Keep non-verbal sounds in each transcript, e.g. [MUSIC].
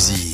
Vous embarquez dans All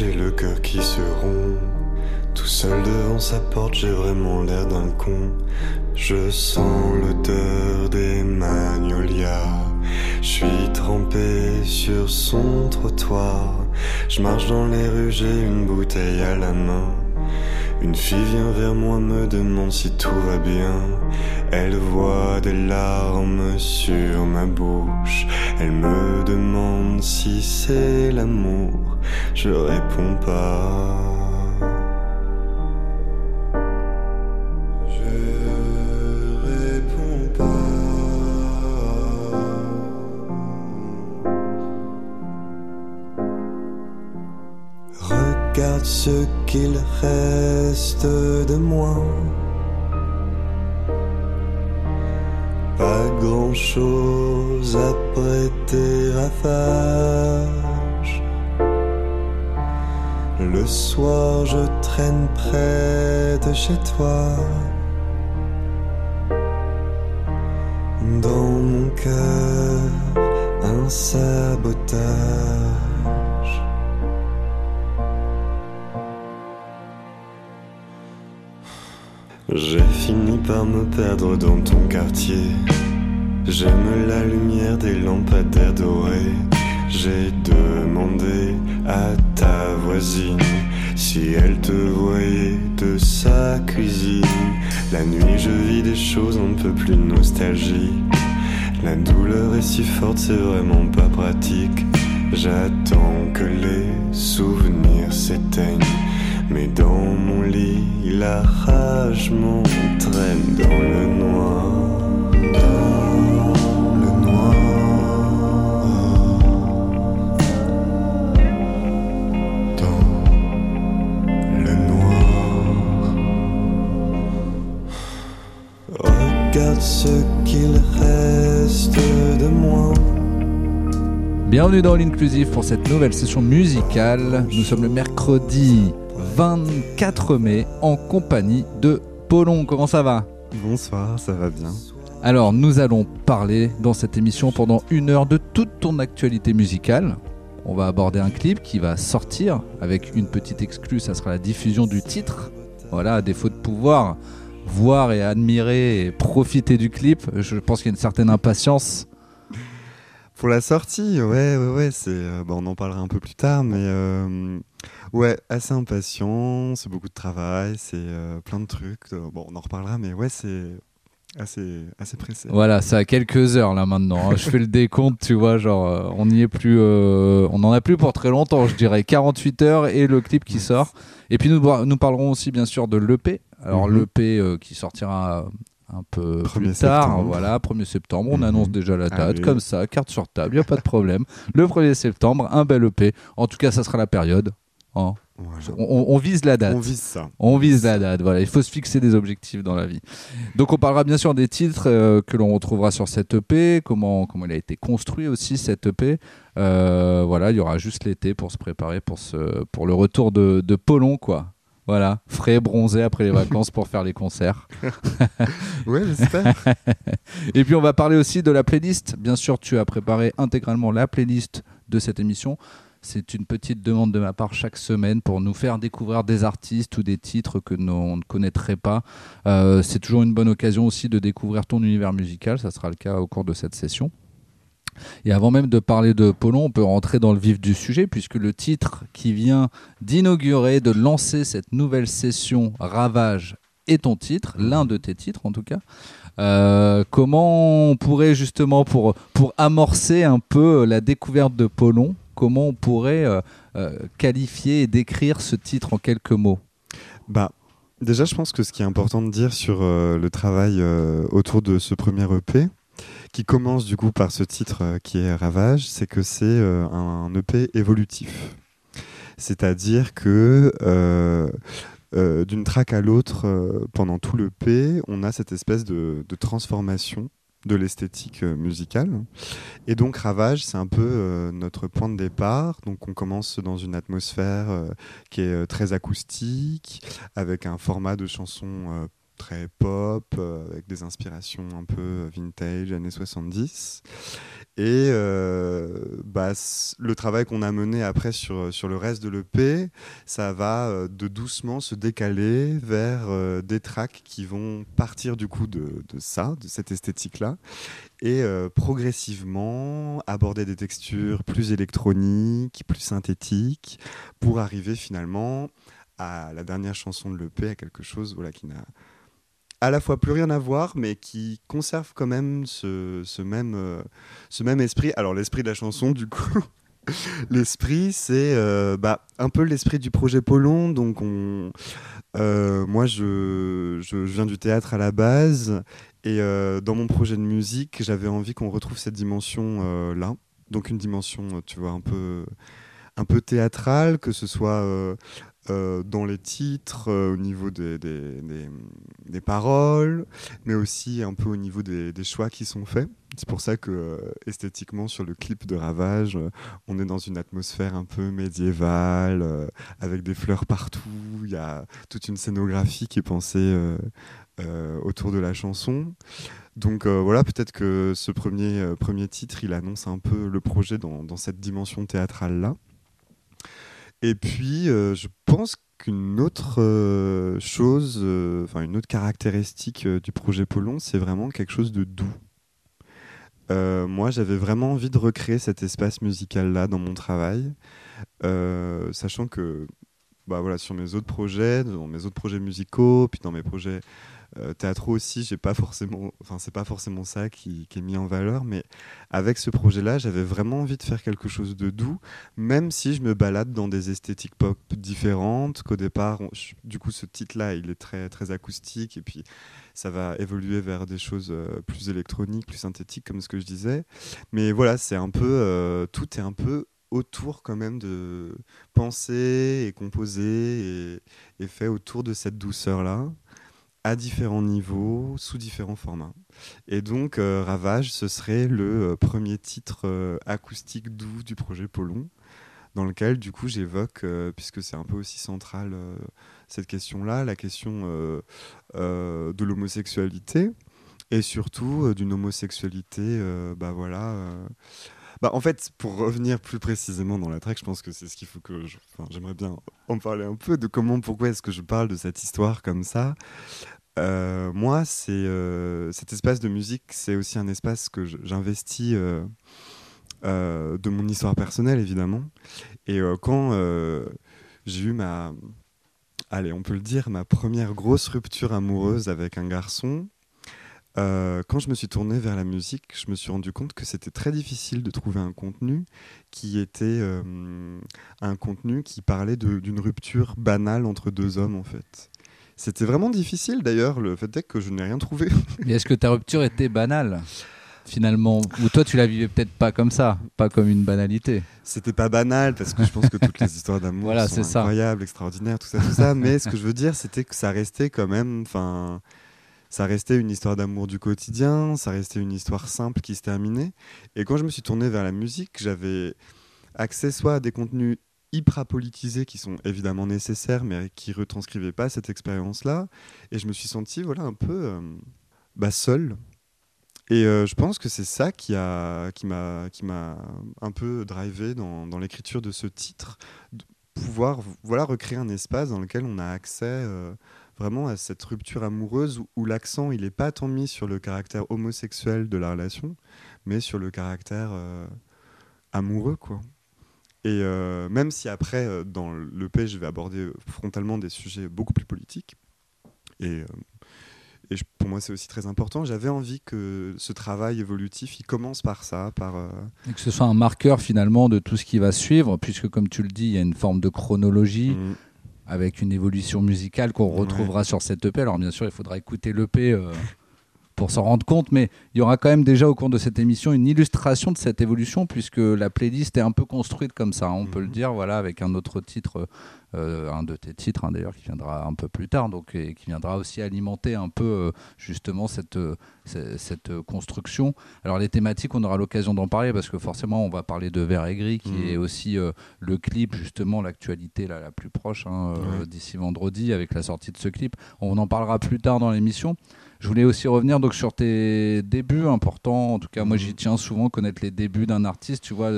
j'ai le cœur qui se rompt. Tout seul devant sa porte, j'ai vraiment l'air d'un con. Je sens l'odeur des magnolias. Je suis trempé sur son trottoir. Je marche dans les rues, j'ai une bouteille à la main. Une fille vient vers moi, me demande si tout va bien. Elle voit des larmes sur ma bouche. Elle me demande si c'est l'amour. Je réponds pas. Je réponds pas. Regarde ce qu'il reste de moi. Pas grand chose après tes ravages. Le soir, je traîne près de chez toi. Dans mon cœur, un sabotage. J'ai fini par me perdre dans ton quartier. J'aime la lumière des lampadaires dorés. J'ai demandé à ta voisine si elle te voyait de sa cuisine. La nuit, je vis des choses un peu plus nostalgiques. La douleur est si forte, c'est vraiment pas pratique. J'attends que les souvenirs s'éteignent. Mais dans mon lit, la rage m'entraîne dans le noir. Bienvenue dans l'Inclusive pour cette nouvelle session musicale. Nous sommes le mercredi 24 mai en compagnie de Paulon. Comment ça va? Bonsoir, ça va bien. Alors, nous allons parler dans cette émission pendant une heure de toute ton actualité musicale. On va aborder un clip qui va sortir avec une petite exclue, ça sera la diffusion du titre. Voilà, à défaut de pouvoir voir et admirer et profiter du clip, je pense qu'il y a une certaine impatience. Pour la sortie, ouais, ouais, ouais, c'est, euh, bon, on en parlera un peu plus tard, mais euh, ouais, assez impatient, c'est beaucoup de travail, c'est euh, plein de trucs. bon, on en reparlera, mais ouais, c'est assez, assez pressé. Voilà, c'est à quelques heures là maintenant. hein. Je fais le décompte, tu vois, genre on n'y est plus, euh, on n'en a plus pour très longtemps, je dirais 48 heures et le clip qui sort. Et puis nous, nous parlerons aussi bien sûr de l'EP. Alors Mhm. l'EP euh, qui sortira un peu 1er plus tard, septembre. voilà, 1er septembre, on Mhm. annonce déjà la date, Allez. comme ça, carte sur table, il n'y a pas de problème. [LAUGHS] Le 1er septembre, un bel EP. En tout cas, ça sera la période. hein. Voilà. On, on- on vise la date. On vise ça. On vise la date, voilà, il faut se fixer des objectifs dans la vie. Donc on parlera bien sûr des titres euh, que l'on retrouvera sur cette EP, comment, comment il a été construit aussi cette EP. Euh, voilà, il y aura juste l'été pour se préparer pour, ce, pour le retour de, de Polon, quoi. Voilà, frais, bronzé après les vacances pour faire les concerts. [LAUGHS] Ouais, j'espère. [LAUGHS] Et puis on va parler aussi de la playlist. Bien sûr, tu as préparé intégralement la playlist de cette émission. C'est une petite demande de ma part chaque semaine pour nous faire découvrir des artistes ou des titres que nous, on ne connaîtrait pas. Euh, c'est toujours une bonne occasion aussi de découvrir ton univers musical. Ça sera le cas au cours de cette session. Et avant même de parler de Polon, on peut rentrer dans le vif du sujet puisque le titre qui vient d'inaugurer, de lancer cette nouvelle session Ravage est ton titre, l'un de tes titres en tout cas. Euh, comment on pourrait justement pour, pour amorcer un peu la découverte de Polon, comment on pourrait qualifier et décrire ce titre en quelques mots? Bah, déjà, je pense que ce qui est important de dire sur le travail autour de ce premier EP, qui commence du coup par ce titre qui est Ravage, c'est que c'est un EP évolutif. C'est-à-dire que euh, d'une track à l'autre, euh, pendant tout le P, on a cette espèce de, transformation de l'esthétique euh, musicale. Et donc Ravage, c'est un peu notre point de départ. Donc on commence dans une atmosphère qui est très acoustique, avec un format de chanson très pop, avec des inspirations un peu vintage, années 70. Et euh, bah, le travail qu'on a mené après sur, sur le reste de l'EP, ça va euh, de doucement se décaler vers euh, des tracks qui vont partir du coup de, de ça, de cette esthétique-là, et progressivement aborder des textures plus électroniques, plus synthétiques, pour arriver finalement à la dernière chanson de l'EP, à quelque chose voilà, qui n'a à la fois plus rien à voir, mais qui conserve quand même ce, même, euh, ce même esprit. Alors l'esprit de la chanson, du coup, [LAUGHS] l'esprit, c'est euh, bah, un peu l'esprit du projet Polon. Donc on, euh, moi, je, je, viens du théâtre à la base, et dans mon projet de musique, j'avais envie qu'on retrouve cette dimension là. Donc une dimension, tu vois, un peu un peu théâtrale, que ce soit euh, dans les titres, euh, au niveau des, des, paroles, mais aussi un peu au niveau des, choix qui sont faits. C'est pour ça que euh, esthétiquement, sur le clip de Ravage, on est dans une atmosphère un peu médiévale, avec des fleurs partout. Il y a toute une scénographie qui est pensée autour de la chanson. Donc voilà, peut-être que ce premier, premier titre, il annonce un peu le projet dans cette dimension théâtrale-là. Et puis, euh, je pense qu'une autre euh, chose, euh, enfin une autre caractéristique du projet Polon, c'est vraiment quelque chose de doux. moi, j'avais vraiment envie de recréer cet espace musical-là dans mon travail, sachant que bah, voilà, sur mes autres projets, dans mes autres projets musicaux, puis dans mes projets euh, théâtraux aussi, j'ai pas forcément, enfin c'est pas forcément ça qui, est mis en valeur, mais avec ce projet-là, j'avais vraiment envie de faire quelque chose de doux, même si je me balade dans des esthétiques pop différentes. Qu'au départ, du coup, ce titre-là, il est très très acoustique et puis ça va évoluer vers des choses euh, plus électroniques, plus synthétiques, comme ce que je disais. Mais voilà, c'est un peu, euh, tout est un peu autour quand même de penser et composer et, fait autour de cette douceur là à différents niveaux, sous différents formats. Et donc, euh, Ravage, ce serait le euh, premier titre euh, acoustique doux du projet Polon, dans lequel, du coup, j'évoque, puisque c'est un peu aussi central cette question-là, la question de l'homosexualité, et surtout d'une homosexualité, bah voilà. Bah, en fait, pour revenir plus précisément dans la track, je pense que c'est ce qu'il faut que j'aimerais bien en parler un peu de comment, pourquoi est-ce que je parle de cette histoire comme ça. Euh, moi, c'est euh, cet espace de musique, c'est aussi un espace que j'investis euh, de mon histoire personnelle, évidemment. Et quand j'ai eu ma, allez, on peut le dire, ma première grosse rupture amoureuse avec un garçon, quand je me suis tourné vers la musique, je me suis rendu compte que c'était très difficile de trouver un contenu qui était un contenu qui parlait d'une rupture banale entre deux hommes, en fait. C'était vraiment difficile d'ailleurs, le fait est que je n'ai rien trouvé. [LAUGHS] Mais est-ce que ta rupture était banale finalement? Ou toi, tu la vivais peut-être pas comme ça, pas comme une banalité? C'était pas banal, parce que je pense que toutes les histoires d'amour [LAUGHS] sont incroyables, extraordinaires, tout ça, tout ça. Mais ce que je veux dire, c'était que ça restait quand même. Enfin, ça restait une histoire d'amour du quotidien, ça restait une histoire simple qui se terminait. Et quand je me suis tourné vers la musique, j'avais accès soit à des contenus hyper politisés qui sont évidemment nécessaires mais qui retranscrivaient pas cette expérience-là. Et je me suis senti voilà, un peu euh, bah, seul. Et euh, je pense que c'est ça qui m'a qui qui un peu drivé dans, dans l'écriture de ce titre, de pouvoir voilà, recréer un espace dans lequel on a accès euh, vraiment à cette rupture amoureuse où, l'accent il n'est pas tant mis sur le caractère homosexuel de la relation, mais sur le caractère amoureux quoi. Et euh, même si après, euh, dans le je vais aborder frontalement des sujets beaucoup plus politiques, et, euh, pour moi c'est aussi très important. J'avais envie que ce travail évolutif, il commence par ça, par et que ce soit un marqueur finalement de tout ce qui va suivre, puisque comme tu le dis, il y a une forme de chronologie. Mm. Avec une évolution musicale qu'on retrouvera sur cette EP. Alors, bien sûr, il faudra écouter l'EP pour s'en rendre compte, mais il y aura quand même déjà au cours de cette émission une illustration de cette évolution, puisque la playlist est un peu construite comme ça, on peut le mhm. dire, voilà, avec un autre titre, euh, un de tes titres hein, d'ailleurs, qui viendra un peu plus tard, donc, et qui viendra aussi alimenter un peu euh, justement cette, euh, cette construction. Alors les thématiques, on aura l'occasion d'en parler, parce que forcément, on va parler de Vert et Gris, qui mhm. est aussi le clip, justement, l'actualité la, la plus proche, hein, d'ici vendredi, avec la sortie de ce clip. On en parlera plus tard dans l'émission. Je voulais aussi revenir donc sur tes débuts importants. En tout cas, moi, j'y tiens souvent connaître les débuts d'un artiste. Tu vois,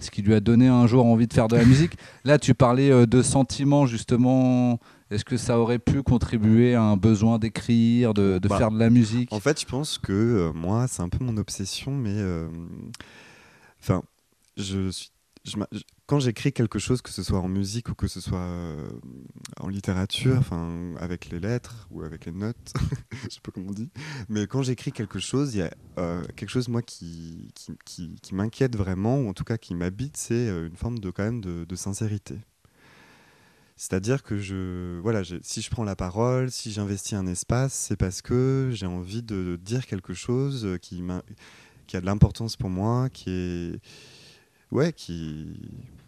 ce qui lui a donné un jour envie de faire de la musique. [LAUGHS] Là, tu parlais euh, de sentiments justement. Est-ce que ça aurait pu contribuer à un besoin d'écrire, de, bah, faire de la musique? En fait, je pense que euh, moi, c'est un peu mon obsession, mais euh, enfin, quand j'écris quelque chose, que ce soit en musique ou que ce soit euh, en littérature, enfin avec les lettres ou avec les notes, [LAUGHS] je sais pas comment on dit, mais quand j'écris quelque chose, il y a euh, quelque chose moi qui, qui, qui, m'inquiète vraiment, ou en tout cas qui m'habite, c'est euh, une forme de quand même de sincérité. C'est-à-dire que je, voilà, si je prends la parole, si j'investis un espace, c'est parce que j'ai envie de dire quelque chose qui, qui a de l'importance pour moi, qui est ouais, qui,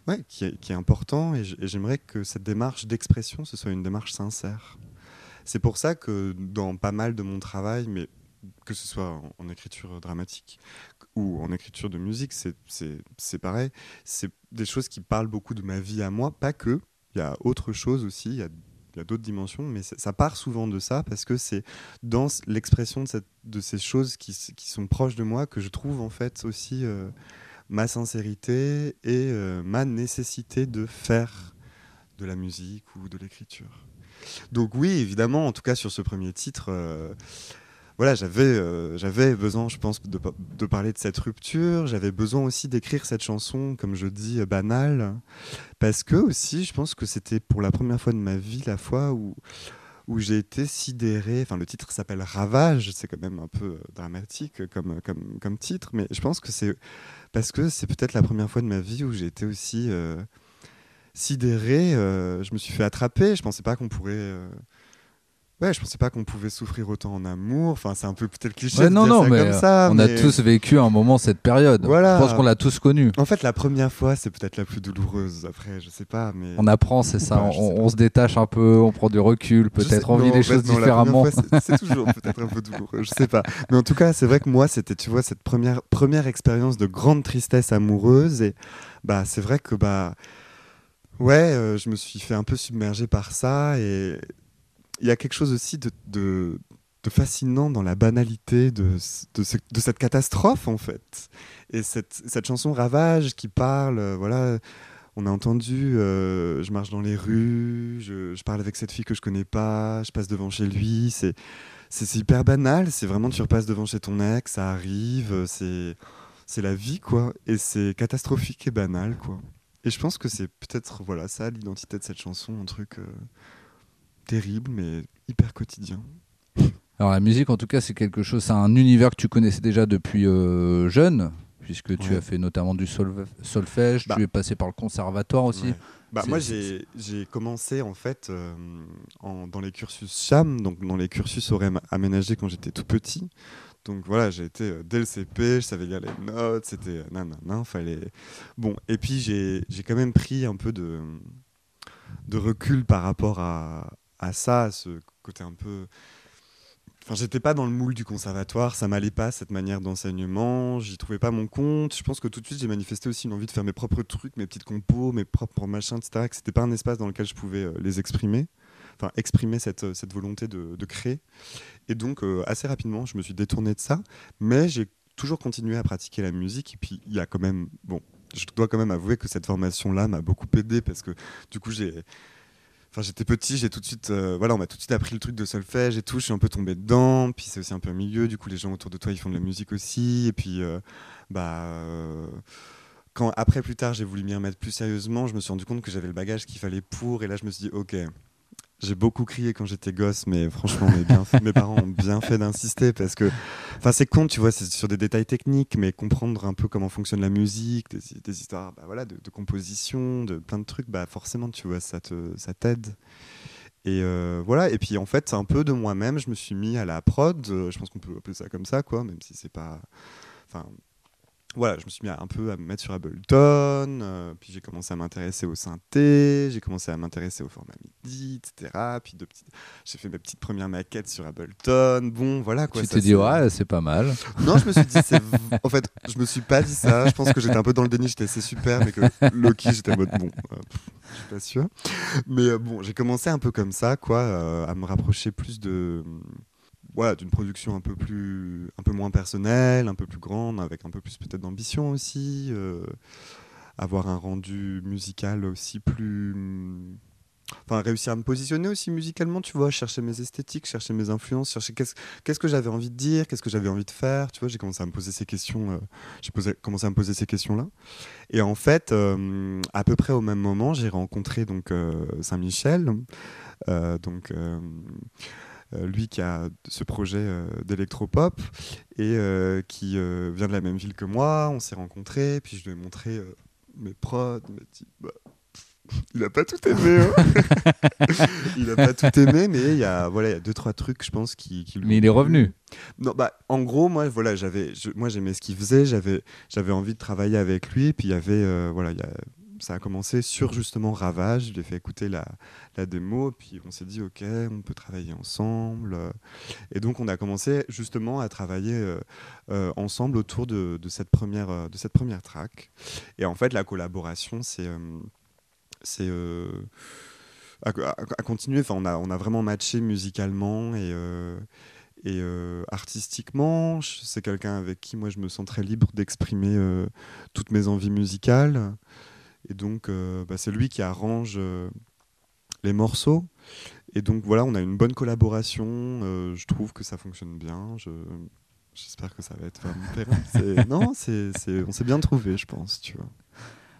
ouais, qui, est, important et j'aimerais que cette démarche d'expression, ce soit une démarche sincère. C'est pour ça que dans pas mal de mon travail, mais que ce soit en, écriture dramatique ou en écriture de musique, c'est pareil. C'est des choses qui parlent beaucoup de ma vie à moi, pas que. Il y a autre chose aussi, il y a, d'autres dimensions, mais ça part souvent de ça parce que c'est dans l'expression de, de, ces choses qui, qui, sont proches de moi que je trouve en fait aussi euh, ma sincérité et euh, ma nécessité de faire de la musique ou de l'écriture. Donc oui, évidemment, en tout cas sur ce premier titre, euh, voilà, j'avais euh, j'avais besoin, je pense, de, de, parler de cette rupture. J'avais besoin aussi d'écrire cette chanson, comme je dis, banale, parce que aussi, je pense que c'était pour la première fois de ma vie la fois où où j'ai été sidéré. Enfin, le titre s'appelle Ravage, c'est quand même un peu dramatique comme, comme, comme titre, mais je pense que c'est parce que c'est peut-être la première fois de ma vie où j'ai été aussi euh, sidéré. Euh, je me suis fait attraper. Je pensais pas qu'on pourrait. Ouais, je pensais pas qu'on pouvait souffrir autant en amour. Enfin, c'est un peu peut-être cliché de non, dire non, ça mais comme ça. On a tous vécu un moment cette période. Voilà. Je pense qu'on l'a tous connu. En fait, la première fois, c'est peut-être la plus douloureuse. Après, je sais pas, mais on apprend, c'est ça. on, se détache un peu, on prend du recul, peut-être on vit les choses différemment. C'est toujours peut-être un peu douloureux. Je sais pas. Mais en tout cas, c'est vrai que moi, c'était, tu vois, cette première première expérience de grande tristesse amoureuse et bah, c'est vrai que bah Ouais, euh, je me suis fait un peu submerger par ça et il y a quelque chose aussi de, fascinant dans la banalité de, cette catastrophe, en fait. Et cette, chanson Ravage qui parle, euh, voilà, on a entendu, euh, je marche dans les rues, je, je, parle avec cette fille que je connais pas, je passe devant chez lui, c'est c'est hyper banal, c'est vraiment tu repasses devant chez ton ex, ça arrive, c'est c'est la vie quoi, et c'est catastrophique et banal quoi. Et je pense que c'est peut-être voilà ça l'identité de cette chanson, un truc euh, terrible, mais hyper quotidien. Alors la musique, en tout cas, c'est quelque chose, c'est un univers que tu connaissais déjà depuis euh, jeune, puisque tu as fait notamment du solfège, bah. tu es passé par le conservatoire aussi. Bah, moi, j'ai commencé en fait euh, dans les cursus CHAM, donc dans les cursus horaires aménagés quand j'étais tout petit. Donc voilà, j'ai été euh, dès le CP, je savais lire les notes, c'était non, non, non, fallait. Bon, et puis j'ai quand même pris un peu de, de recul par rapport à, à ça, ce côté un peu. Enfin, j'étais pas dans le moule du conservatoire, ça m'allait pas cette manière d'enseignement, j'y trouvais pas mon compte. Je pense que tout de suite j'ai manifesté aussi une envie de faire mes propres trucs, mes petites compos, mes propres machins, etc. Que c'était pas un espace dans lequel je pouvais euh, les exprimer, enfin exprimer cette, euh, cette volonté de, de créer. Et donc euh, assez rapidement, je me suis détourné de ça, mais j'ai toujours continué à pratiquer la musique. Et puis il y a quand même, bon, je dois quand même avouer que cette formation-là m'a beaucoup aidé parce que du coup j'ai Enfin, j'étais petit, j'ai tout de suite, euh, voilà, on m'a tout de suite appris le truc de solfège et tout. Je suis un peu tombé dedans. Puis c'est aussi un peu un milieu. Du coup, les gens autour de toi, ils font de la musique aussi. Et puis, euh, bah, euh, quand après plus tard, j'ai voulu m'y remettre plus sérieusement, je me suis rendu compte que j'avais le bagage qu'il fallait pour. Et là, je me suis dit, ok, J'ai beaucoup crié quand j'étais gosse, mais franchement, mes, bien [LAUGHS] fait- mes parents ont bien fait d'insister parce que, enfin, c'est con, tu vois, c'est sur des détails techniques, mais comprendre un peu comment fonctionne la musique, des, des histoires, bah, voilà, de, de composition, de plein de trucs, bah forcément, tu vois, ça te, ça t'aide. Et euh, voilà. Et puis en fait, un peu de moi-même, je me suis mis à la prod. euh, je pense qu'on peut appeler ça comme ça, quoi, même si c'est pas, enfin. Voilà, je me suis mis un peu à me mettre sur Ableton, euh, puis j'ai commencé à m'intéresser au synthé, j'ai commencé à m'intéresser au format MIDI, etc. Puis de petites... j'ai fait mes petites premières maquettes sur Ableton. Bon, voilà quoi. tu t'es dit, ouais, c'est pas mal. [LAUGHS] Non, je me suis dit, c'est... en fait, je me suis pas dit ça. Je pense que j'étais un peu dans le déni, j'étais c'est super, mais que Loki, j'étais en mode bon, euh, je suis pas sûr. Mais euh, bon, j'ai commencé un peu comme ça, quoi, euh, à me rapprocher plus de voilà, d'une production un peu plus un peu moins personnelle, un peu plus grande, avec un peu plus peut-être d'ambition aussi, euh, avoir un rendu musical aussi plus enfin réussir à me positionner aussi musicalement, tu vois, chercher mes esthétiques, chercher mes influences, chercher qu'est-ce qu'est-ce que j'avais envie de dire, qu'est-ce que j'avais envie de faire, tu vois, j'ai commencé à me poser ces questions euh, j'ai commencé à me poser ces questions-là. Et en fait, euh, à peu près au même moment, j'ai rencontré donc Saint-Michel, donc lui qui a ce projet euh, d'électropop et euh, qui euh, vient de la même ville que moi. On s'est rencontrés, puis je lui ai montré euh, mes prods. Il m'a dit, bah, [LAUGHS] il a pas tout aimé. hein. [LAUGHS] il a pas tout aimé, mais il y a voilà, il y a deux trois trucs, je pense, qui. Mais il est revenu. Non, bah, en gros, moi, voilà, j'avais, moi, j'aimais ce qu'il faisait, j'avais, j'avais envie de travailler avec lui, puis il y avait, euh, voilà, il y a- ça a commencé sur justement Ravage. Je lui ai fait écouter la, la démo, puis on s'est dit, ok, on peut travailler ensemble. euh. Et donc, on a commencé justement à travailler euh, euh, ensemble autour de, de cette première, de cette première track. Et en fait, la collaboration, c'est, c'est à, à- à continuer. Enfin, on a, on a vraiment matché musicalement et et euh, artistiquement, c'est quelqu'un avec qui moi je me sens très libre d'exprimer euh, toutes mes envies musicales. Et donc, euh, bah, c'est lui qui arrange euh, les morceaux. Et donc voilà, on a une bonne collaboration. euh, je trouve que ça fonctionne bien. Je, j'espère que ça va être vraiment [LAUGHS] Non, c'est, c'est- on s'est bien trouvé, je pense. Tu vois.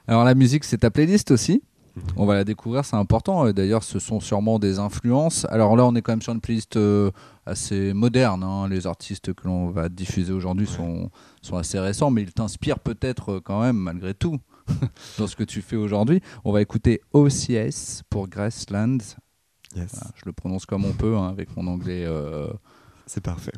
Alors la musique, c'est ta playlist aussi Mhm. On va la découvrir, c'est important. D'ailleurs, ce sont sûrement des influences. Alors là, on est quand même sur une playlist euh, assez moderne. hein. Les artistes que l'on va diffuser aujourd'hui sont, sont assez récents, mais ils t'inspirent peut-être quand même, malgré tout, [LAUGHS] dans ce que tu fais aujourd'hui. On va écouter OCS pour Graceland. Yes, Voilà, je le prononce comme on peut, hein, avec mon anglais euh, c'est parfait.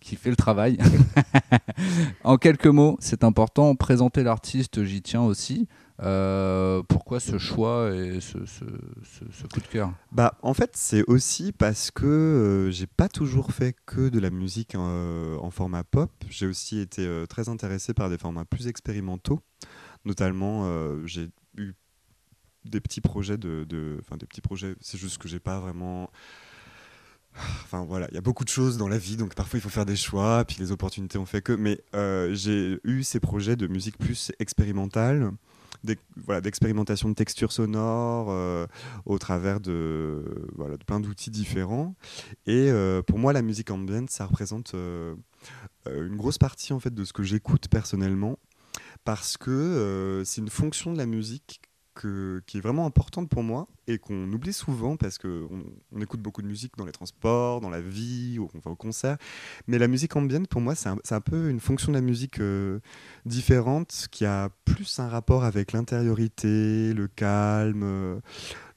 qui fait le travail. [LAUGHS] en quelques mots, c'est important, présenter l'artiste, j'y tiens aussi. Euh, pourquoi ce choix et ce, ce- ce- ce coup de cœur? Bah, en fait, c'est aussi parce que euh, j'ai pas toujours fait que de la musique euh, en format pop. J'ai aussi été euh, très intéressé par des formats plus expérimentaux. Notamment, euh, j'ai eu des petits projets de, de- enfin des petits projets. C'est juste que j'ai pas vraiment. Enfin voilà, il y a beaucoup de choses dans la vie, donc parfois il faut faire des choix, puis les opportunités ont fait que. Mais euh, j'ai eu ces projets de musique plus expérimentale, d'expérimentation de textures sonores, euh, au travers de, voilà, de plein d'outils différents. Et pour moi, la musique ambiante, ça représente une grosse partie en fait de ce que j'écoute personnellement, parce que euh, c'est une fonction de la musique que- qui est vraiment importante pour moi et qu'on oublie souvent parce qu'on on écoute beaucoup de musique dans les transports, dans la vie, ou on va au concert. Mais la musique ambiante, pour moi, c'est un, un peu une fonction de la musique euh, différente qui a plus un rapport avec l'intériorité, le calme, euh,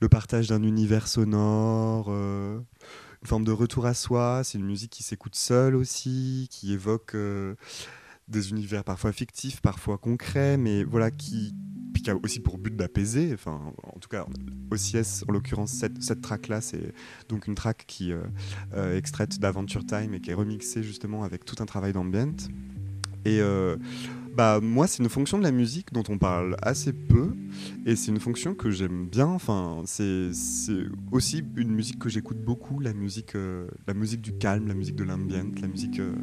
le partage d'un univers sonore, une forme de retour à soi. C'est une musique qui s'écoute seule aussi, qui évoque des univers parfois fictifs, parfois concrets, mais voilà, qui, a aussi pour but d'apaiser. Enfin, en tout cas, OCS, en l'occurrence, cette, cette track-là, c'est donc une track qui euh, euh, extraite d'Adventure Time et qui est remixée justement avec tout un travail d'ambient. Et euh, bah, moi, c'est une fonction de la musique dont on parle assez peu, et c'est une fonction que j'aime bien. Enfin, c'est c'est aussi une musique que j'écoute beaucoup, la musique, euh, la musique du calme, la musique de l'ambient, la musique, euh,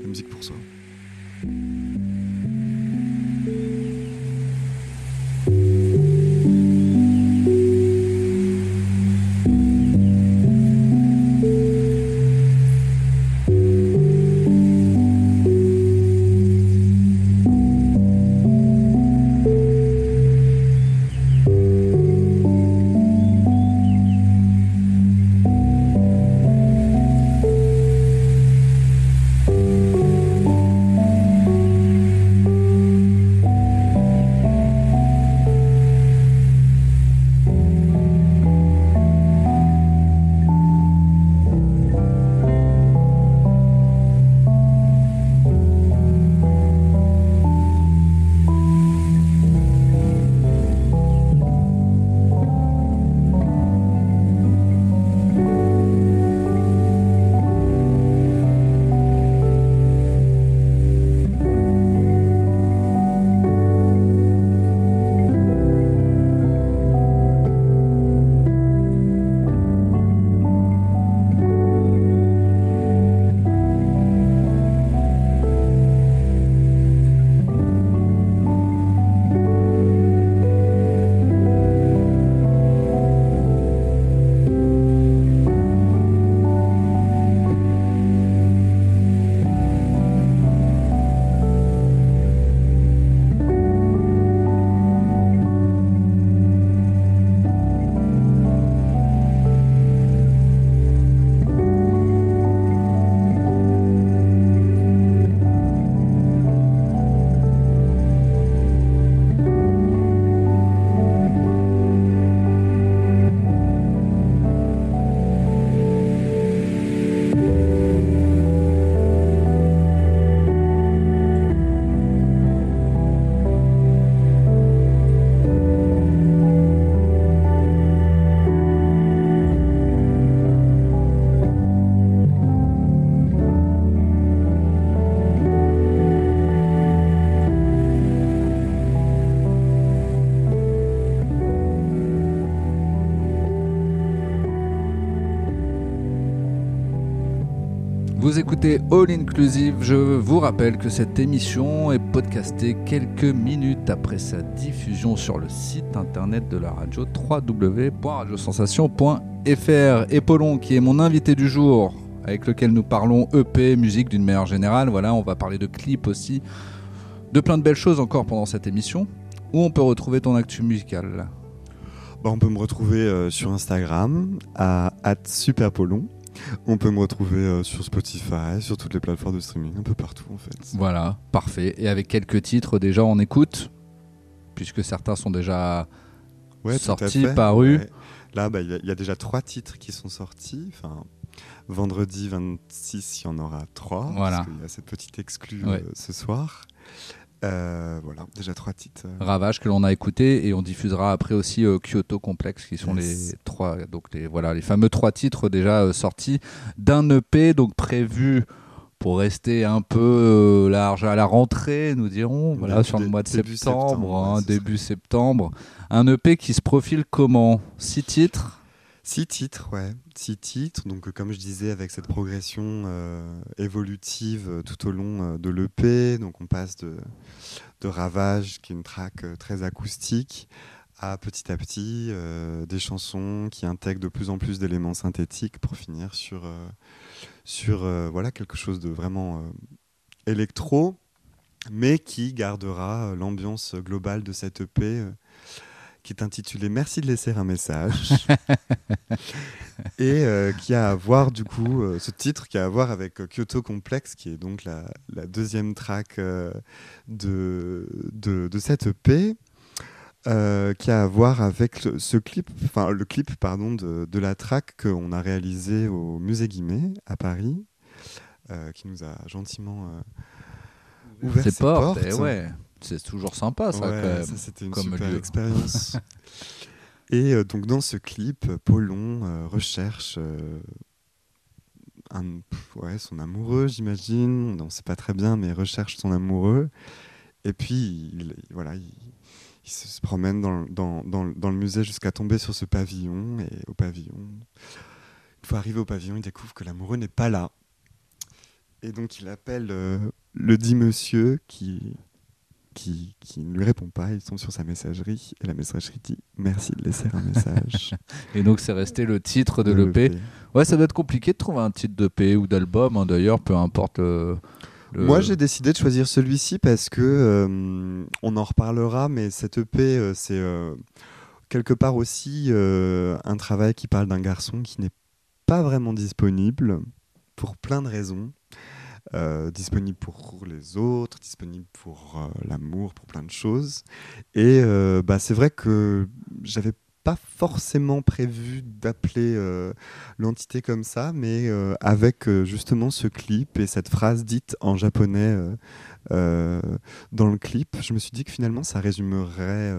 la musique pour soi. Vous All Inclusive. Je vous rappelle que cette émission est podcastée quelques minutes après sa diffusion sur le site internet de la radio www.radiosensation.fr. Et Paulon, qui est mon invité du jour, avec lequel nous parlons EP, musique d'une manière générale. Voilà, on va parler de clips aussi, de plein de belles choses encore pendant cette émission. Où on peut retrouver ton actu musical? Bah, On peut me retrouver euh, sur Instagram à superpolon. On peut me retrouver euh, sur Spotify, sur toutes les plateformes de streaming, un peu partout en fait. Voilà, parfait. Et avec quelques titres déjà en écoute, puisque certains sont déjà sortis, parus. Là, bah, il y, a déjà trois titres qui sont sortis. Enfin, vendredi 26, il y en aura trois. Voilà. Parce qu'il y a cette petite exclue euh, ce soir. Euh, voilà, déjà trois titres. Euh. Ravage que l'on a écouté et on diffusera après aussi euh, Kyoto Complex qui sont les trois donc les voilà les fameux trois titres déjà sortis d'un EP donc prévu pour rester un peu large à la rentrée nous dirons voilà sur le mois de septembre début septembre un EP qui se profile comment? Six titres? Six titres, ouais. Six titres. Donc, comme je disais, avec cette progression euh, évolutive euh, tout au long euh, de l'EP, donc on passe de, de Ravage, qui est une track très acoustique, à petit à petit des chansons qui intègrent de plus en plus d'éléments synthétiques pour finir sur, sur voilà, quelque chose de vraiment électro, mais qui gardera l'ambiance globale de cette EP qui est intitulé Merci de laisser un message [LAUGHS] et euh, qui a à voir du coup euh, ce titre qui a à voir avec euh, Kyoto Complex qui est donc la, deuxième track de, de, de, cette EP qui a à voir avec le, ce clip enfin le clip pardon de, de la track qu'on a réalisé au musée Guimet à Paris qui nous a gentiment ouvert ses, portes, eh ouais c'est toujours sympa, ça. quand même, ça c'était une super expérience. [LAUGHS] Et euh, donc dans ce clip, Paulon euh, recherche euh, un, ouais, son amoureux, j'imagine. On ne sait pas très bien, mais recherche son amoureux. Et puis, il, voilà, il, se promène dans, dans, dans, dans le musée jusqu'à tomber sur ce pavillon. Et au pavillon, une fois arrivé au pavillon, il découvre que l'amoureux n'est pas là. Et donc il appelle le dit monsieur qui qui, ne lui répond pas. Ils sont sur sa messagerie et la messagerie dit merci de laisser un message. [LAUGHS] et donc c'est resté le titre de, l'EP. Ouais, ça doit être compliqué de trouver un titre d'EP ou d'album hein, d'ailleurs, peu importe. Le, Moi j'ai décidé de choisir celui-ci parce que euh, on en reparlera, mais cette EP euh, c'est euh, quelque part aussi un travail qui parle d'un garçon qui n'est pas vraiment disponible pour plein de raisons. Euh, disponible pour les autres, disponible pour euh, l'amour, pour plein de choses. Et euh, bah, c'est vrai que j'avais pas forcément prévu d'appeler l'entité comme ça, mais avec justement ce clip et cette phrase dite en japonais dans le clip, je me suis dit que finalement ça résumerait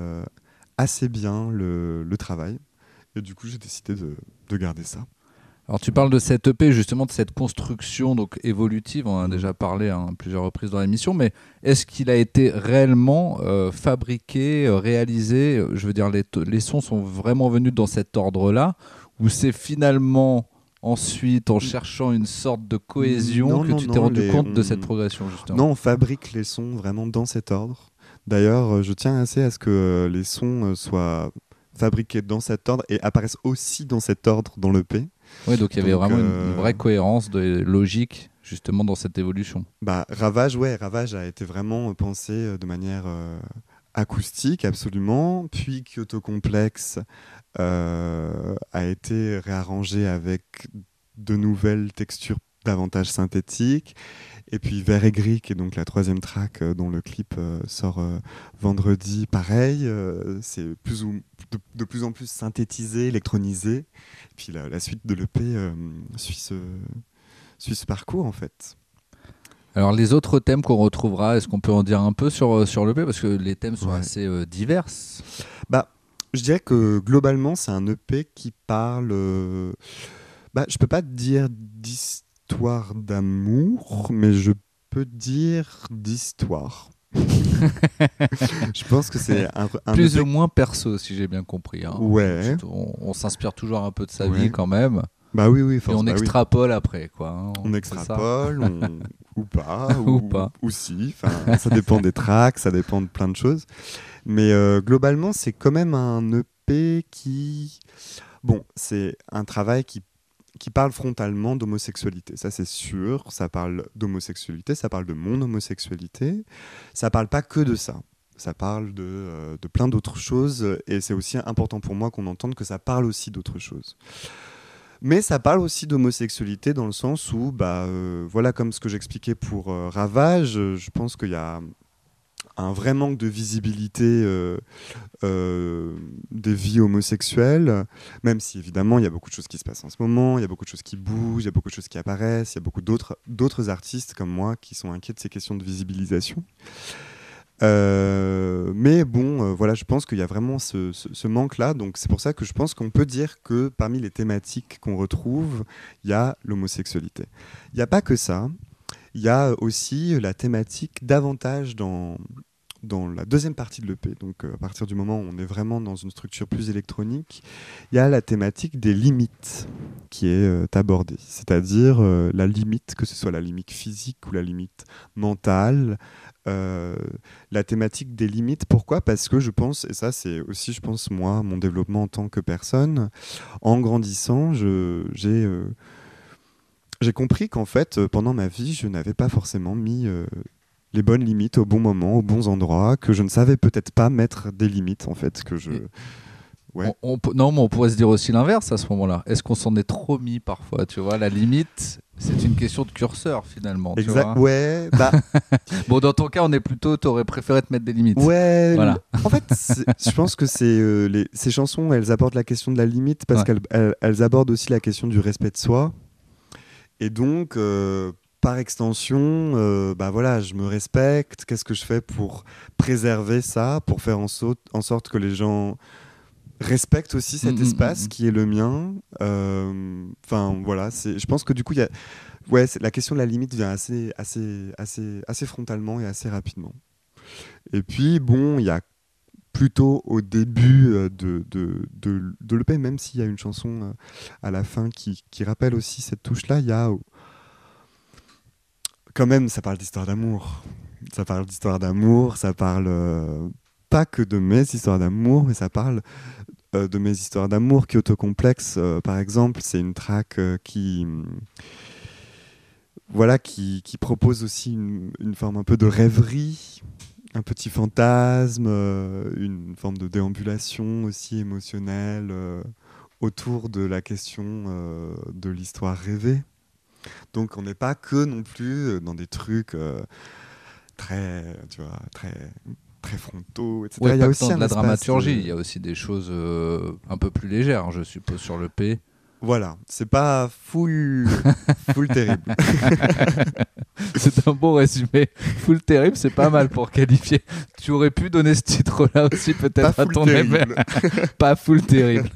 assez bien le, travail. Et du coup, j'ai décidé de garder ça. Alors tu parles de cette EP justement de cette construction donc évolutive, on en a déjà parlé à hein, plusieurs reprises dans l'émission, mais est-ce qu'il a été réellement euh, fabriqué, euh, réalisé? Euh, Je veux dire, les, les, sons sont vraiment venus dans cet ordre-là, ou c'est finalement ensuite en cherchant une sorte de cohésion que tu t'es rendu compte de cette progression justement? Non, on fabrique les sons vraiment dans cet ordre. D'ailleurs, je tiens assez à ce que les sons soient fabriqués dans cet ordre et apparaissent aussi dans cet ordre dans l'EP. Oui, donc il y avait vraiment une euh, vraie cohérence de logique justement dans cette évolution. Bah, Ravage, ouais, Ravage a été vraiment pensé euh, de manière euh, acoustique, absolument. Puis Kyoto Complex a été réarrangé avec de nouvelles textures davantage synthétiques. Et puis Vert et Gris, qui est donc la troisième track euh, dont le clip euh, sort euh, vendredi, pareil, c'est plus ou, de, plus en plus synthétisé, électronisé. Et puis la, suite de l'EP suit, ce, suit ce parcours en fait. Alors les autres thèmes qu'on retrouvera, est-ce qu'on peut en dire un peu sur, sur l'EP Parce que les thèmes sont assez divers. Bah, je dirais que globalement, c'est un EP qui parle... bah, je peux pas dire histoire d'amour, mais je peux dire d'histoire. [LAUGHS] je pense que c'est un, plus ou moins perso, si j'ai bien compris. Hein. Ouais. On, s'inspire toujours un peu de sa vie quand même. Bah oui, oui. Et force- on bah oui. extrapole après, quoi. hein. On extrapole, on- ou pas, [LAUGHS] Ou pas. ou si. Enfin, ça dépend des tracks, ça dépend de plein de choses. Mais euh, globalement, c'est quand même un EP qui, bon, c'est un travail qui qui parle frontalement d'homosexualité, ça c'est sûr. Ça parle d'homosexualité, ça parle de mon homosexualité. Ça parle pas que de ça. Ça parle de, euh, de plein d'autres choses et c'est aussi important pour moi qu'on entende que ça parle aussi d'autres choses. Mais ça parle aussi d'homosexualité dans le sens où, bah, euh, voilà, comme ce que j'expliquais pour euh, Ravage, je pense qu'il y a un vrai manque de visibilité euh, euh, des vies homosexuelles, même si évidemment il y a beaucoup de choses qui se passent en ce moment, il y a beaucoup de choses qui bougent, il y a beaucoup de choses qui apparaissent, il y a beaucoup d'autres artistes comme moi qui sont inquiets de ces questions de visibilisation. Euh, mais bon, voilà, je pense qu'il y a vraiment ce, ce- ce manque-là. Donc c'est pour ça que je pense qu'on peut dire que parmi les thématiques qu'on retrouve, il y a l'homosexualité. Il n'y a pas que ça. Il y a aussi la thématique davantage dans, dans la deuxième partie de l'EP. Donc euh, à partir du moment où on est vraiment dans une structure plus électronique, il y a la thématique des limites qui est euh, abordée. C'est-à-dire euh, la limite, que ce soit la limite physique ou la limite mentale, la thématique des limites. Pourquoi? Parce que je pense, et ça c'est aussi, je pense, moi, mon développement en tant que personne, en grandissant, j'ai j'ai compris qu'en fait, euh, pendant ma vie, je n'avais pas forcément mis euh, les bonnes limites au bon moment, aux bons endroits, que je ne savais peut-être pas mettre des limites, en fait, que je... Et- Ouais. On- on peut- non, mais on pourrait se dire aussi l'inverse à ce moment-là. Est-ce qu'on s'en est trop mis parfois Tu vois, la limite, c'est une question de curseur finalement. tu Exact. vois? Ouais. Bah, [LAUGHS] Bon, dans ton cas, on est plutôt, t'aurais préféré te mettre des limites. ouais. Voilà. En fait, je pense que c'est euh, les, ces chansons, elles abordent la question de la limite parce Ouais. qu'elles elles, elles abordent aussi la question du respect de soi. Et donc, euh, par extension, euh, bah voilà, je me respecte. Qu'est-ce que je fais pour préserver ça, pour faire en, sorte que les gens respectent aussi cet Mm, mm, espace mm, mm. qui est le mien? Euh, Enfin, voilà, c'est. Je pense que du coup, y a, ouais, la question de la limite vient assez, assez, assez, assez frontalement et assez rapidement. Et puis, bon, il y a plutôt au début euh, de, de, de, l'EP, même s'il y a une chanson euh, à la fin qui, rappelle aussi cette touche-là, il y a. Quand même, ça parle d'histoire d'amour. Ça parle d'histoire d'amour, ça parle euh, pas que de mes histoires d'amour, mais ça parle de mes histoires d'amour. Kyoto Complex, par exemple, c'est une track qui. Voilà, qui, propose aussi une forme un peu de rêverie, un petit fantasme, euh, une forme de déambulation aussi émotionnelle euh, autour de la question euh, de l'histoire rêvée. Donc on n'est pas que non plus dans des trucs très, tu vois, très, très frontaux, etc. Ouais, Il y a aussi de la dramaturgie, il y a aussi des choses euh, un peu plus légères, je suppose, sur le P. Voilà, c'est pas full, full terrible. [LAUGHS] c'est un bon résumé. Full terrible, c'est pas mal pour qualifier. Tu aurais pu donner ce titre-là aussi peut-être à ton terrible. [LAUGHS] pas full terrible.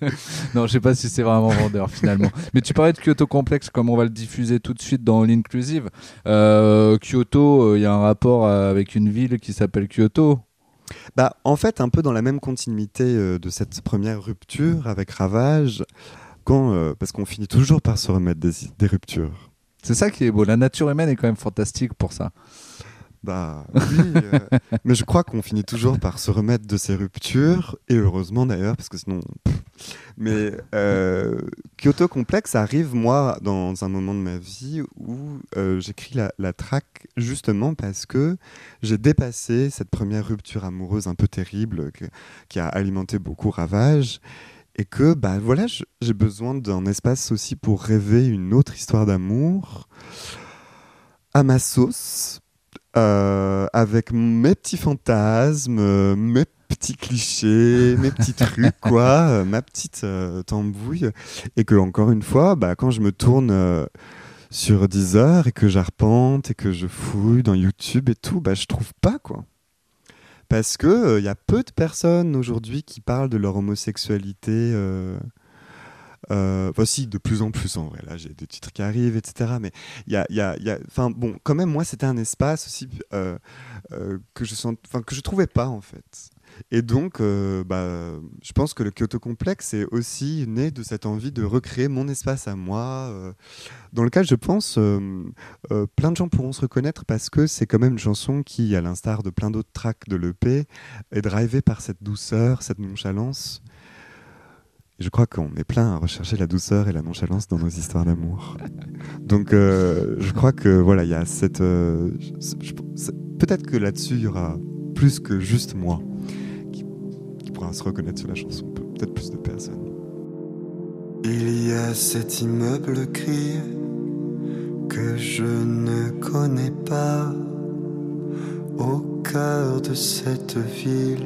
non, je sais pas si c'est vraiment vendeur finalement. Mais tu parlais de Kyoto Complex, comme on va le diffuser tout de suite dans l'Inclusive. Euh, Kyoto, euh, il y a un rapport euh, avec une ville qui s'appelle Kyoto? Bah, en fait, un peu dans la même continuité euh, de cette première rupture avec Ravage, quand, euh, parce qu'on finit toujours par se remettre des, des ruptures. C'est ça qui est beau. La nature humaine est quand même fantastique pour ça. Bah oui, euh, [LAUGHS] mais je crois qu'on finit toujours par se remettre de ces ruptures, et heureusement d'ailleurs, parce que sinon... Mais euh, Kyoto Complex arrive, moi, dans un moment de ma vie où euh, j'écris la, la track justement parce que j'ai dépassé cette première rupture amoureuse un peu terrible que- qui a alimenté beaucoup Ravage, et que, bah voilà, j'ai besoin d'un espace aussi pour rêver une autre histoire d'amour à ma sauce, euh, avec mes petits fantasmes, euh, mes petits clichés, mes petits [LAUGHS] trucs, quoi, euh, ma petite euh, tambouille. Et que, encore une fois, bah, quand je me tourne euh, sur Deezer et que j'arpente et que je fouille dans YouTube et tout, bah, je trouve pas, quoi. Parce que il y a peu de personnes aujourd'hui qui parlent de leur homosexualité. Euh, euh, enfin, si, de plus en plus en vrai. Là, j'ai des titres qui arrivent, etc. Mais il y a, y a- y bon, quand même, moi, c'était un espace aussi euh, euh, que je sens, enfin que je trouvais pas en fait. Et donc, euh, bah, je pense que le Kyoto Complex est aussi né de cette envie de recréer mon espace à moi, euh, dans lequel je pense euh, plein de gens pourront se reconnaître parce que c'est quand même une chanson qui, à l'instar de plein d'autres tracks de l'EP, est drivée par cette douceur, cette nonchalance. Je crois qu'on est plein à rechercher la douceur et la nonchalance dans nos histoires d'amour. Donc, je crois que voilà, il y a cette. Peut-être que là-dessus, il y aura plus que juste moi pourra se reconnaître sur la chanson, peut-être plus de personnes. Il y a cet immeuble gris que je ne connais pas au cœur de cette ville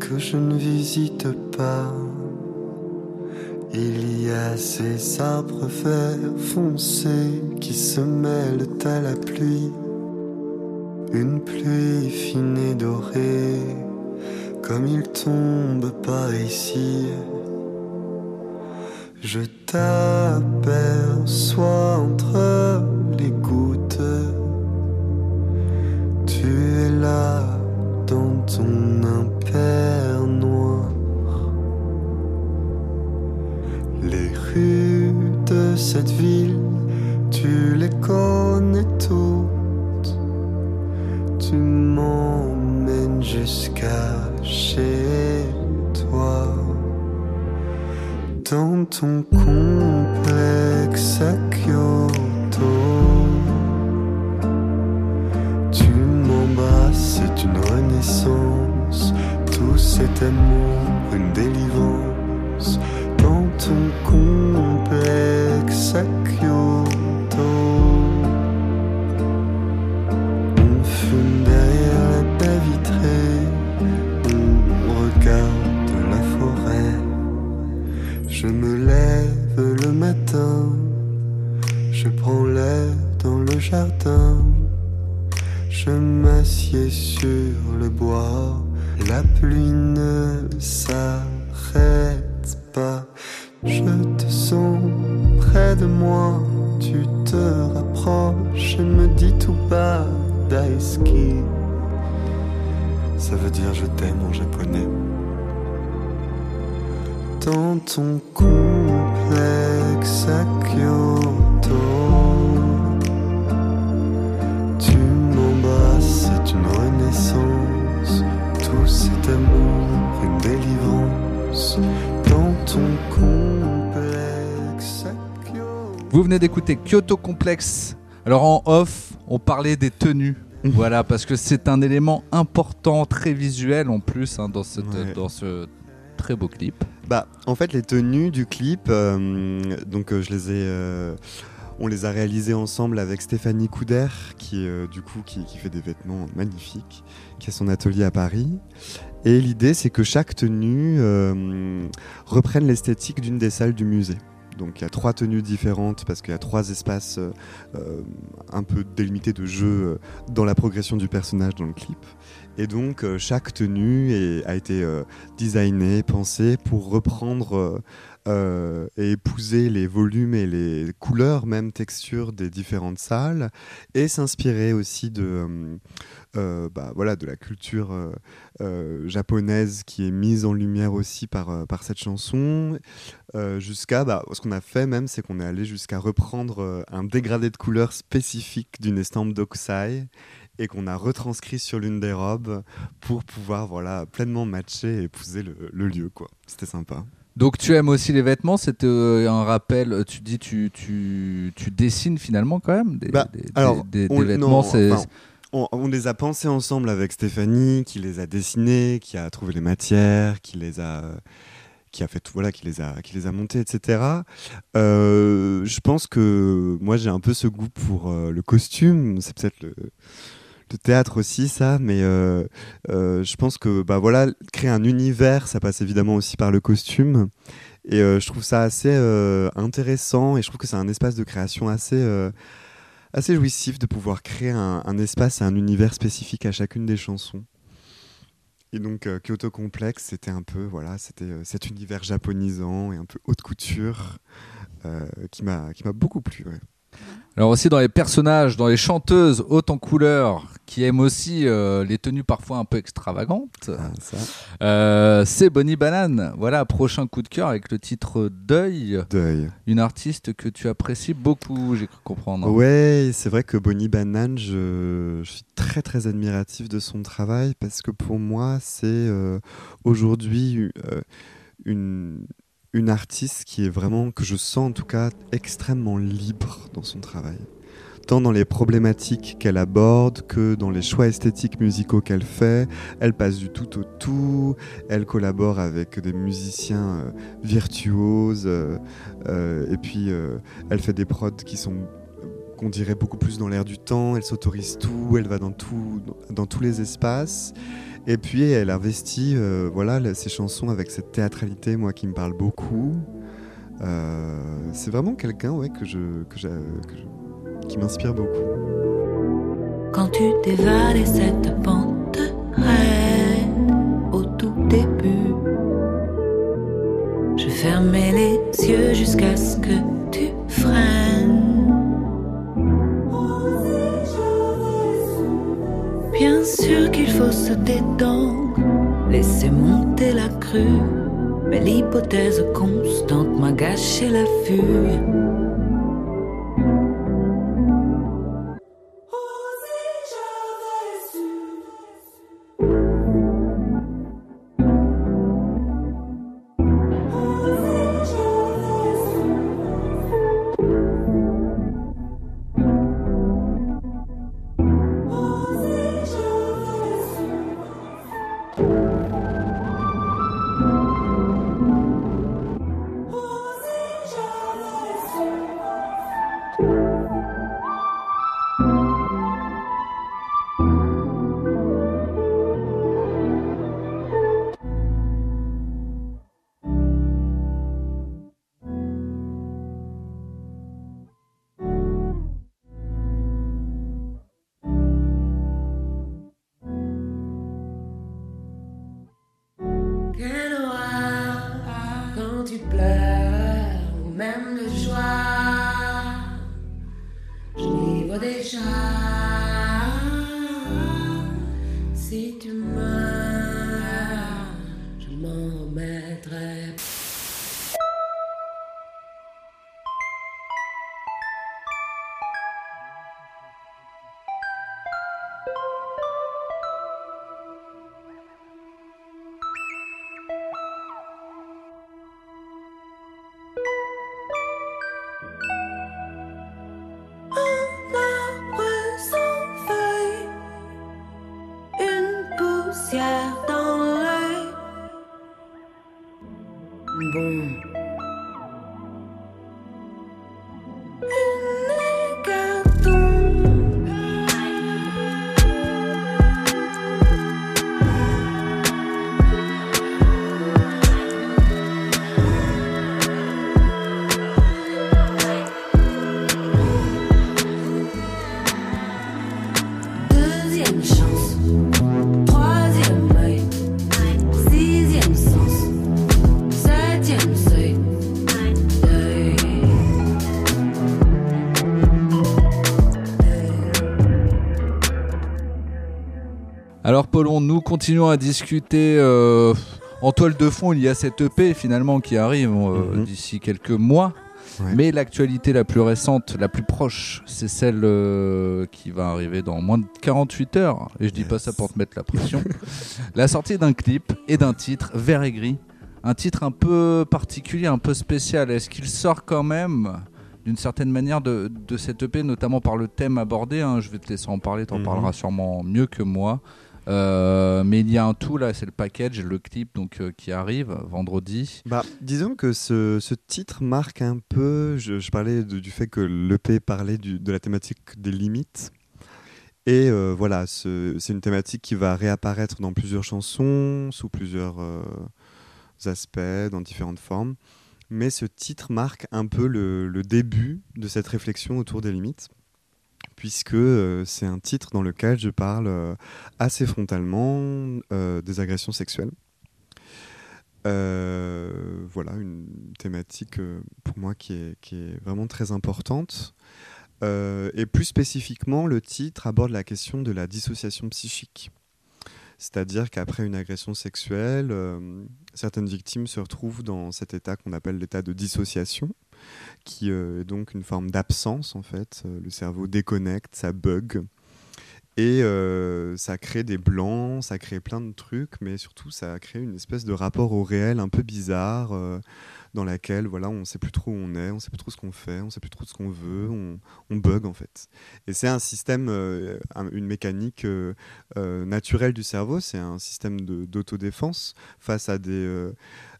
que je ne visite pas. Il y a ces arbres verts foncés qui se mêlent à la pluie, une pluie fine et dorée comme il tombe par ici. Je t'aperçois entre les gouttes. Tu es là dans ton impère noir. Les rues de cette ville, tu les connais toutes. Tu m'emmènes jusqu'à chez toi, dans ton complexe à Kyoto. Tu m'embrasses, c'est une renaissance, tout cet amour, une délivrance, dans ton complexe à Je venez d'écouter Kyoto Complex. Alors en off, on parlait des tenues. voilà, parce que c'est un élément important, très visuel en plus, hein, dans, cette, dans ce très beau clip. Bah, en fait, les tenues du clip, euh, donc euh, je les ai. Euh, on les a réalisés ensemble avec Stéphanie Couder, qui, du coup, qui, fait des vêtements magnifiques, qui a son atelier à Paris. Et l'idée, c'est que chaque tenue reprenne l'esthétique d'une des salles du musée. Donc il y a trois tenues différentes parce qu'il y a trois espaces euh, un peu délimités de jeu dans la progression du personnage dans le clip. Et donc chaque tenue a été designée, pensée pour reprendre euh, et épouser les volumes et les couleurs, même textures des différentes salles, et s'inspirer aussi de, euh, euh, bah, voilà, de la culture japonaise qui est mise en lumière aussi par, par cette chanson, jusqu'à bah, ce qu'on a fait même, c'est qu'on est allé jusqu'à reprendre un dégradé de couleurs spécifique d'une estampe d'Okusai et qu'on a retranscrit sur l'une des robes pour pouvoir voilà pleinement matcher et épouser le, le lieu quoi. C'était sympa. Donc tu aimes aussi les vêtements, c'était euh, un rappel, euh, tu dis tu, tu, tu dessines finalement quand même des, bah, vêtements on, les a pensés ensemble avec Stéphanie, qui les a dessinés, qui a trouvé les matières, qui les a, qui a fait voilà, qui les a, qui les a montés, etc. Euh, je pense que moi j'ai un peu ce goût pour le costume. C'est peut-être le, de théâtre aussi, ça, mais euh, euh, je pense que bah voilà, créer un univers, ça passe évidemment aussi par le costume. Et euh, je trouve ça assez intéressant et je trouve que c'est un espace de création assez, assez jouissif de pouvoir créer un, espace et un univers spécifique à chacune des chansons. Et donc Kyoto Complex, c'était un peu voilà, c'était cet univers japonisant et un peu haute couture qui m'a qui m'a beaucoup plu. Alors aussi dans les personnages, dans les chanteuses hautes en couleur, qui aiment aussi euh, les tenues parfois un peu extravagantes, Ah, euh, c'est Bonnie Banane. Voilà, prochain coup de cœur avec le titre Deuil, Deuil. une artiste que tu apprécies beaucoup, j'ai cru comprendre. Ouais, c'est vrai que Bonnie Banane, je, je suis très très admiratif de son travail parce que pour moi, c'est euh, aujourd'hui une, une artiste qui est vraiment, que je sens en tout cas, extrêmement libre dans son travail. Tant dans les problématiques qu'elle aborde que dans les choix esthétiques musicaux qu'elle fait. Elle passe du tout au tout, elle collabore avec des musiciens euh, virtuoses, euh, euh, et puis elle fait des prods qui sont qu'on dirait beaucoup plus dans l'air du temps, elle s'autorise tout, elle va dans, tout, dans tous les espaces. Et puis elle investit euh, voilà, ses chansons avec cette théâtralité, moi, qui me parle beaucoup. Euh, c'est vraiment quelqu'un qui m'inspire beaucoup. Quand tu dévalais cette pente au tout début, je fermais les yeux jusqu'à ce que tu freines. Bien sûr qu'il faut se détendre, laisser monter la crue, mais l'hypothèse constante m'a gâché la vue. shine. Continuons à discuter. euh, en toile de fond, il y a cette EP finalement qui arrive euh, Mhm. d'ici quelques mois. Ouais. Mais l'actualité la plus récente, la plus proche, c'est celle euh, qui va arriver dans moins de 48 heures. Et je dis pas Yes. ça pour te mettre la pression. [LAUGHS] la sortie d'un clip et d'un titre, Vert et Gris. Un titre un peu particulier, un peu spécial. Est-ce qu'il sort quand même d'une certaine manière de, de cette EP, notamment par le thème abordé hein? Je vais te laisser en parler, tu en Mhm. parleras sûrement mieux que moi. Euh, mais il y a un tout là, c'est le package, le clip donc euh, qui arrive vendredi. Bah, disons que ce, ce titre marque un peu. Je, parlais du fait que l'EP parlait de la thématique des limites. Et euh, voilà, ce- c'est une thématique qui va réapparaître dans plusieurs chansons, sous plusieurs aspects, dans différentes formes. Mais ce titre marque un peu le, le début de cette réflexion autour des limites, puisque euh, c'est un titre dans lequel je parle euh, assez frontalement euh, des agressions sexuelles. Voilà, une thématique pour moi qui est, vraiment très importante. et plus spécifiquement, le titre aborde la question de la dissociation psychique. C'est-à-dire qu'après une agression sexuelle, certaines victimes se retrouvent dans cet état qu'on appelle l'état de dissociation, qui euh, est donc une forme d'absence en fait. Euh, le cerveau déconnecte, ça bug. Et ça crée des blancs, ça crée plein de trucs, mais surtout ça crée une espèce de rapport au réel un peu bizarre dans laquelle voilà, on ne sait plus trop où on est, on ne sait plus trop ce qu'on fait, on ne sait plus trop ce qu'on veut, on, bug en fait. Et c'est un système, euh, une mécanique euh, euh, naturelle du cerveau, c'est un système d'autodéfense face à des,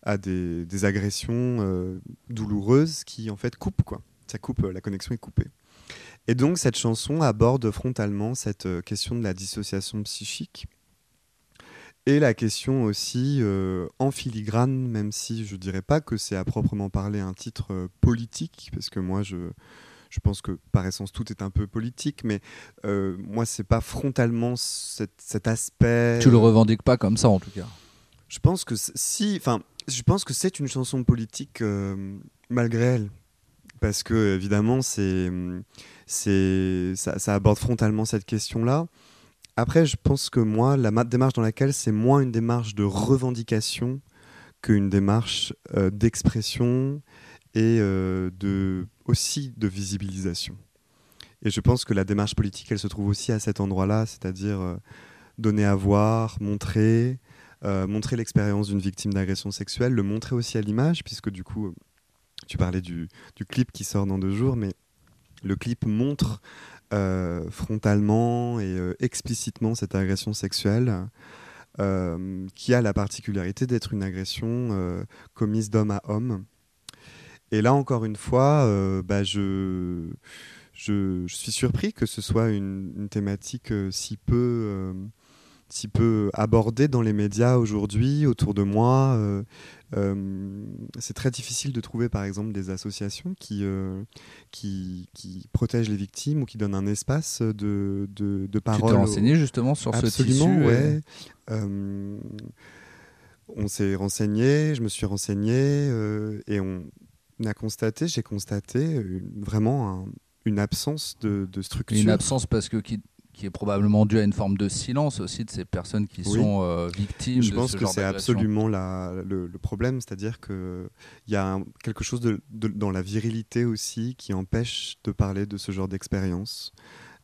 à des agressions douloureuses qui en fait coupent quoi. Ça coupe, la connexion est coupée. Et donc cette chanson aborde frontalement cette question de la dissociation psychique et la question aussi euh, en filigrane, même si je dirais pas que c'est à proprement parler un titre euh, politique, parce que moi je, je pense que par essence tout est un peu politique, mais euh, moi c'est pas frontalement cet, cet, aspect. Tu le revendiques pas comme ça en tout cas. Je pense que si, enfin, je pense que c'est une chanson politique malgré elle, parce que évidemment c'est, c'est, ça, ça aborde frontalement cette question-là. Après, je pense que moi, la démarche dans laquelle c'est moins une démarche de revendication qu'une démarche euh, d'expression et euh, de, aussi de visibilisation. Et je pense que la démarche politique, elle se trouve aussi à cet endroit-là, c'est-à-dire euh, donner à voir, montrer, montrer l'expérience d'une victime d'agression sexuelle, le montrer aussi à l'image, puisque du coup, tu parlais du, du, clip qui sort dans deux jours, mais le clip montre euh, frontalement et euh, explicitement cette agression sexuelle. Euh, qui a la particularité d'être une agression commise d'homme à homme. Et là, encore une fois, bah, je, suis surpris que ce soit une thématique si peu si peu abordé dans les médias aujourd'hui autour de moi. Euh, euh, c'est très difficile de trouver par exemple des associations qui, euh, qui, qui, protègent les victimes ou qui donnent un espace de, de, de parole. Tu t'es renseigné justement sur ce tissu ouais. on s'est renseigné, je me suis renseigné et on a constaté, j'ai constaté vraiment une absence de, de, structure. Une absence parce que qui, qui est probablement dû à une forme de silence aussi de ces personnes qui sont euh, victimes. Je pense que c'est absolument la, le, problème, c'est-à-dire qu'il y a quelque chose de, dans la virilité aussi qui empêche de parler de ce genre d'expérience.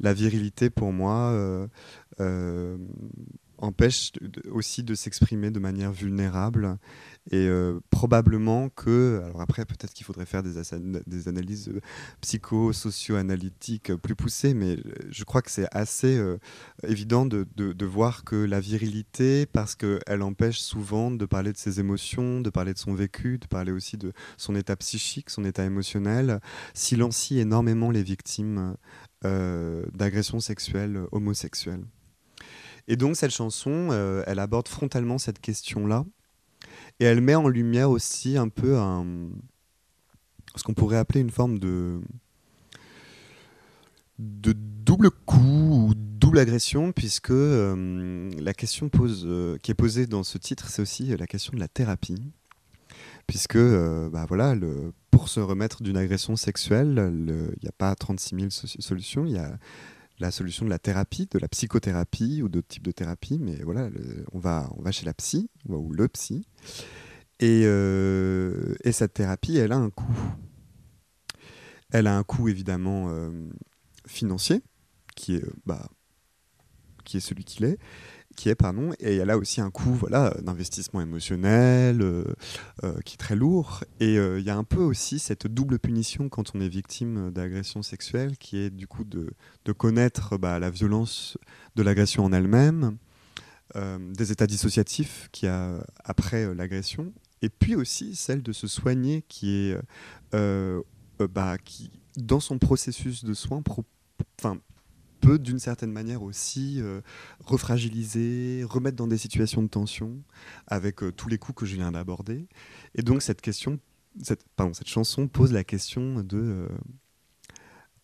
La virilité, pour moi, euh, euh, empêche aussi de s'exprimer de manière vulnérable et euh, probablement que alors après peut-être qu'il faudrait faire des, analyses euh, psycho-socio-analytiques plus poussées mais euh, je crois que c'est assez évident de, de, voir que la virilité parce qu'elle empêche souvent de parler de ses émotions de parler de son vécu de parler aussi de son état psychique son état émotionnel silencie énormément les victimes d'agressions sexuelles homosexuelles et donc cette chanson, elle aborde frontalement cette question-là. Et elle met en lumière aussi un peu ce qu'on pourrait appeler une forme de, de double coup ou double agression, puisque euh, la question pose, euh, qui est posée dans ce titre, c'est aussi la question de la thérapie. Puisque, bah voilà, pour se remettre d'une agression sexuelle, il n'y a pas 36 000 solutions, il y a la solution de la thérapie, de la psychothérapie ou d'autres types de thérapie, mais voilà, on, va, on va chez la psy ou le psy. Et, euh, et, cette thérapie, elle a un coût. Elle a un coût évidemment euh, financier, qui est, bah, qui est celui qu'il est, qui est pardon et elle a aussi un coût voilà d'investissement émotionnel euh, euh, qui est très lourd. Et euh, il y a un peu aussi cette double punition quand on est victime d'agression sexuelle qui est du coup de, de connaître bah, la violence de l'agression en elle-même des états dissociatifs qu'il y a après l'agression. Et puis aussi celle de se soigner qui est bah, qui dans son processus de soins peut d'une certaine manière aussi euh, refragiliser, remettre dans des situations de tension avec euh, tous les coups que je viens d'aborder. Et donc cette question, pardon, cette chanson pose la question de,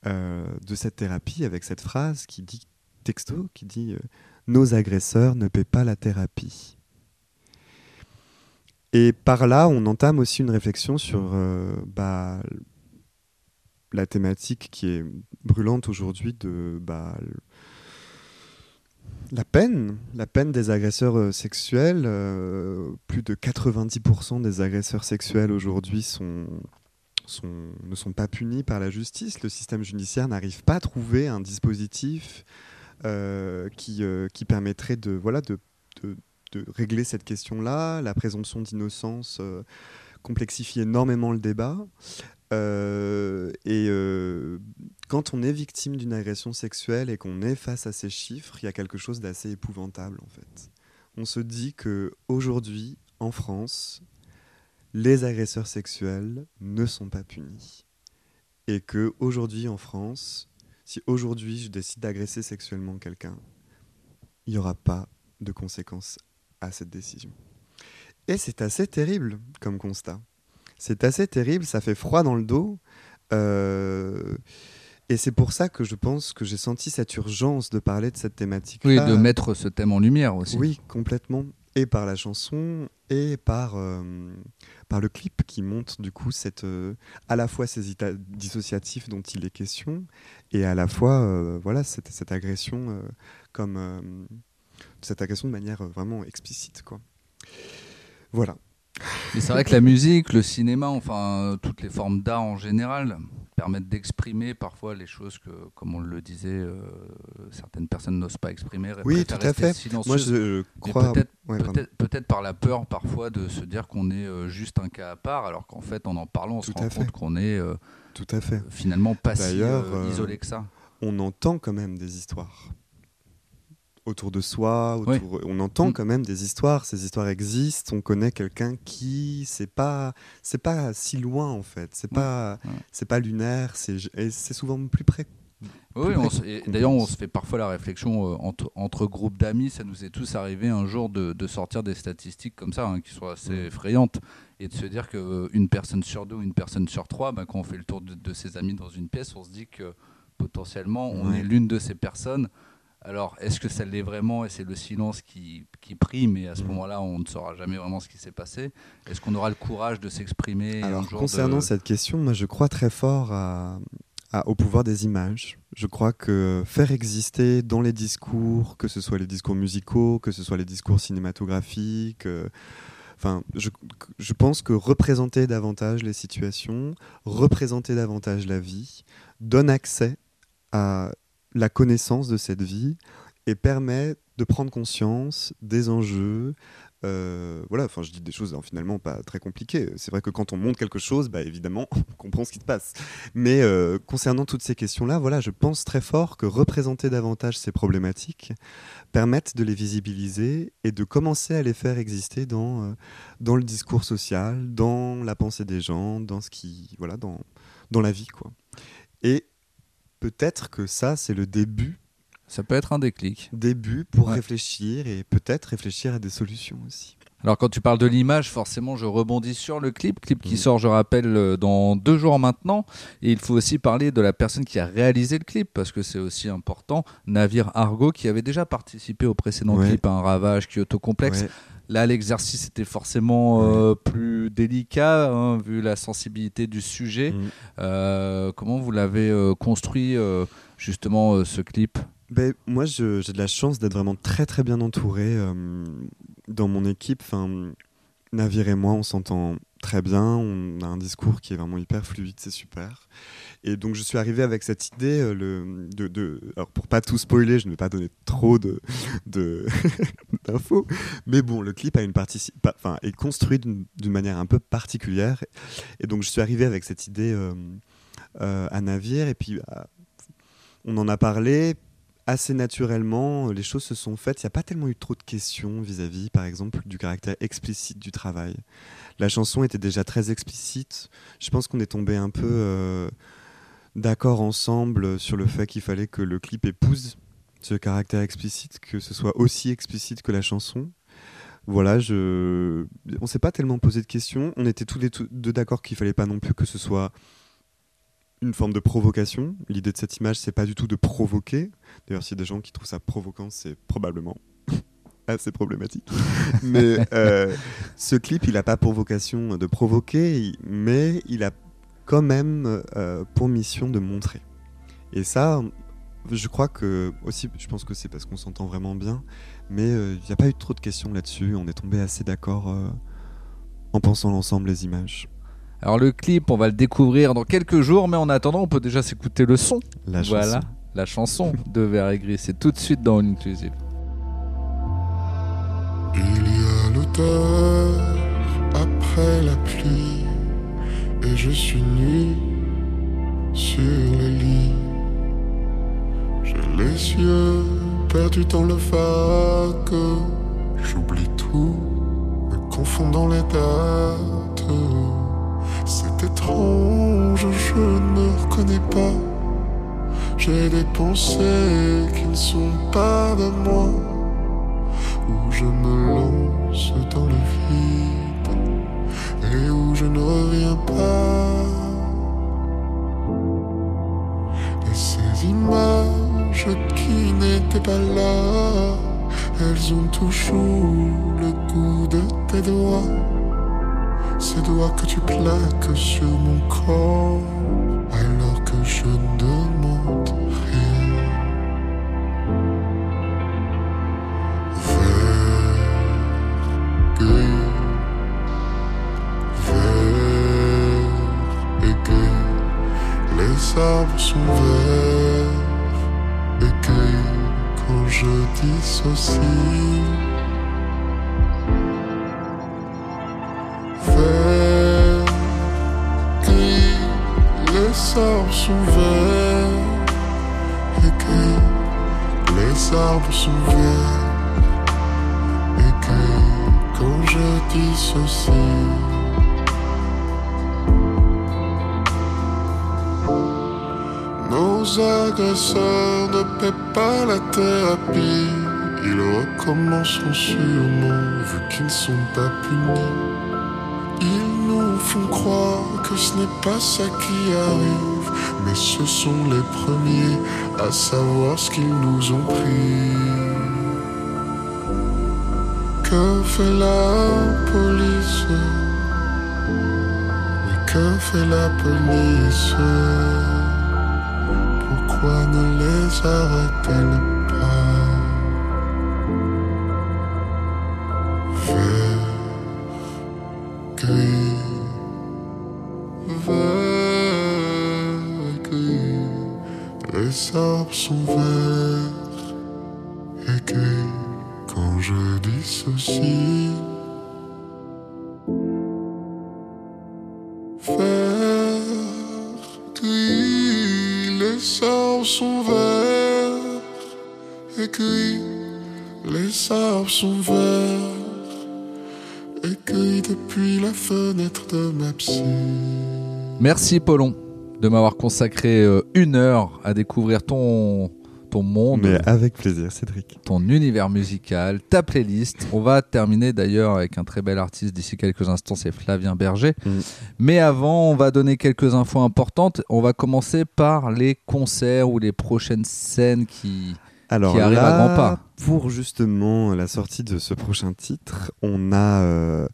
euh, de cette thérapie avec cette phrase qui dit texto, qui dit nos agresseurs ne paient pas la thérapie. Et par là, on entame aussi une réflexion sur bah, la thématique qui est brûlante aujourd'hui de bah, la peine, la peine des agresseurs euh, sexuels. Euh, plus de 90% des agresseurs sexuels aujourd'hui ne sont pas punis par la justice. Le système judiciaire n'arrive pas à trouver un dispositif euh, qui, permettrait de régler cette question-là. La présomption d'innocence complexifie énormément le débat. Euh, et euh, quand on est victime d'une agression sexuelle et qu'on est face à ces chiffres, il y a quelque chose d'assez épouvantable en fait. On se dit que aujourd'hui, en France, les agresseurs sexuels ne sont pas punis. Et que aujourd'hui en France, si aujourd'hui je décide d'agresser sexuellement quelqu'un, il n'y aura pas de conséquences à cette décision. Et c'est assez terrible comme constat. C'est assez terrible, ça fait froid dans le dos. Euh, et c'est pour ça que je pense que j'ai senti cette urgence de parler de cette thématique. Oui, de mettre ce thème en lumière aussi. Oui, complètement. Et par la chanson et par, euh, par le clip qui montre du coup cette, euh, à la fois ces états dissociatifs dont il est question et à la fois voilà, cette, cette agression comme cette agression de manière vraiment explicite. Quoi. Voilà. Mais c'est vrai que la musique, le cinéma, enfin toutes les formes d'art en général permettent d'exprimer parfois les choses que, comme on le disait, euh, certaines personnes n'osent pas exprimer. Oui, tout à fait. Moi, je crois. Peut-être par la peur parfois de se dire qu'on est euh, juste un cas à part, alors qu'en fait, en en parlant, on se rend compte qu'on est euh, tout à fait. finalement pas si isolé que ça. On entend quand même des histoires autour de soi. On entend mm. quand même des histoires. Ces histoires existent. On connaît quelqu'un qui c'est pas c'est pas si loin en fait. C'est pas c'est pas lunaire. C'est c'est souvent plus près. Oui, d'ailleurs, on se fait parfois la réflexion euh, entre, entre, groupes d'amis. Ça nous est tous arrivé un jour de, de sortir des statistiques comme ça, hein, qui sont assez mm. effrayantes, et de se dire qu'une euh, personne sur deux ou une personne sur trois, bah, quand on fait le tour de, ses amis dans une pièce, on se dit que potentiellement, on est l'une de ces personnes. Alors, est-ce que ça l'est vraiment et c'est le silence qui, qui prime et à ce moment-là, on ne saura jamais vraiment ce qui s'est passé? Est-ce qu'on aura le courage de s'exprimer Alors, concernant cette question, moi, je crois très fort au pouvoir des images. Je crois que faire exister dans les discours, que ce soit les discours musicaux, que ce soit les discours cinématographiques, euh, Enfin, je, je, pense que représenter davantage les situations, représenter davantage la vie, donne accès à la connaissance de cette vie et permet de prendre conscience des enjeux. Euh, voilà, enfin, je dis des choses hein, finalement pas très compliquées. C'est vrai que quand on montre quelque chose, bah, évidemment, [LAUGHS] on comprend ce qui se passe. Mais euh, concernant toutes ces questions-là, voilà, je pense très fort que représenter davantage ces problématiques permettent de les visibiliser et de commencer à les faire exister dans, euh, dans le discours social, dans la pensée des gens, dans ce qui, voilà, dans, dans la vie, quoi. Et peut-être que ça, c'est le début. Ça peut être un déclic. Début pour réfléchir et peut-être réfléchir à des solutions aussi. Alors quand tu parles de l'image, forcément, je rebondis sur le clip, clip qui sort, je rappelle, euh, dans deux jours maintenant. Et il faut aussi parler de la personne qui a réalisé le clip, parce que c'est aussi important. Navire Argo, qui avait déjà participé au précédent clip, un ravage Kyoto Complexe. Là, l'exercice était forcément euh, plus délicat, hein, vu la sensibilité du sujet. Mm. Euh, comment vous l'avez euh, construit, justement, ce clip? Ben, Moi, j'ai de la chance d'être vraiment très, très bien entouré dans mon équipe. Enfin, Navire et moi, on s'entend très bien, on a un discours qui est vraiment hyper fluide, c'est super. Et donc je suis arrivé avec cette idée, euh, le, de, de, alors pour pas tout spoiler, je ne vais pas donner trop de, [LAUGHS] d'infos, mais bon, le clip a une enfin, est construit d'une manière un peu particulière, et donc je suis arrivé avec cette idée euh, euh, à Navire, et puis on en a parlé, assez naturellement, les choses se sont faites. Il n'y a pas tellement eu trop de questions vis-à-vis, par exemple, du caractère explicite du travail. La chanson était déjà très explicite. Je pense qu'on est tombé un peu euh, d'accord ensemble sur le fait qu'il fallait que le clip épouse ce caractère explicite, que ce soit aussi explicite que la chanson. Voilà, je... on s'est pas tellement posé de questions. On était tous les deux d'accord qu'il fallait pas non plus que ce soit une forme de provocation. L'idée de cette image, c'est pas du tout de provoquer. D'ailleurs, s'il y a des gens qui trouvent ça provoquant, c'est probablement [LAUGHS] assez problématique. [LAUGHS] mais euh, ce clip, il n'a pas pour vocation de provoquer, mais il a quand même euh, pour mission de montrer. Et ça, je crois que aussi, je pense que c'est parce qu'on s'entend vraiment bien, mais il n'y a pas eu trop de questions là-dessus. On est tombé assez d'accord en pensant l'ensemble les images. Alors le clip, on va le découvrir dans quelques jours, mais en attendant, on peut déjà s'écouter le son. La voilà, chanson. la chanson de Vert et Gris. C'est tout de suite dans Inclusive. Il y a l'auteur après la pluie, et je suis nu sur le lit. J'ai les yeux perdus dans le vague, j'oublie tout, me confondant les dates. C'est étrange, je ne reconnais pas. J'ai des pensées qui ne sont pas de moi où je me lance dans le vide et où je ne reviens pas. Et ces images qui n'étaient pas là, elles ont toujours le goût de tes doigts. Ces doigts que tu plaques sur mon corps alors que je ne demande rien. Vert, vert et. Les arbres sont verts et quand je dissocie. Arbres verts et gris. Les arbres verts et que quand je dissocie, nos agresseurs ne paient pas la thérapie. Ils recommenceront sûrement vu qu'ils ne sont pas punis. Ils nous font croire ce n'est pas ça qui arrive, mais ce sont les premiers à savoir ce qu'ils nous ont pris. Que fait la police? Oui, que fait la police? Pourquoi ne les arrête-t-elle pas arbres sont verts et gris quand je dissocie. Vert, gris, les arbres sont verts et gris. Les arbres sont verts et gris depuis la fenêtre de ma psy. Merci Paulon de m'avoir consacré euh, une heure à découvrir ton, ton monde, Mais avec plaisir, Cédric. ton univers musical, ta playlist. On va terminer d'ailleurs avec un très bel artiste d'ici quelques instants, c'est Flavien Berger. Mm. Mais avant, on va donner quelques infos importantes. On va commencer par les concerts ou les prochaines scènes qui... Alors Qui arrive à là, grands pas. Pour justement la sortie de ce prochain titre, on a euh,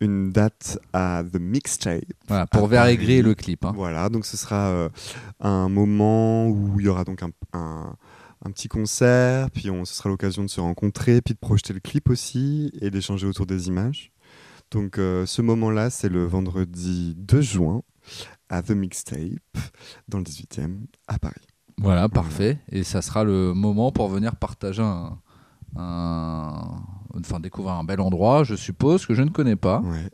une date à The Mixtape. Voilà, pour À Vert et. Gris et le clip. hein. Voilà, donc ce sera euh, un moment où il y aura donc un, un- un petit concert, puis on, ce sera l'occasion de se rencontrer, puis de projeter le clip aussi et d'échanger autour des images. Donc euh, ce moment-là, c'est le vendredi 2 juin à The Mixtape, dans le 18e, à Paris. Voilà, parfait. Et ça sera le moment pour venir partager un, un- enfin découvrir un bel endroit, je suppose que je ne connais pas, Ouais.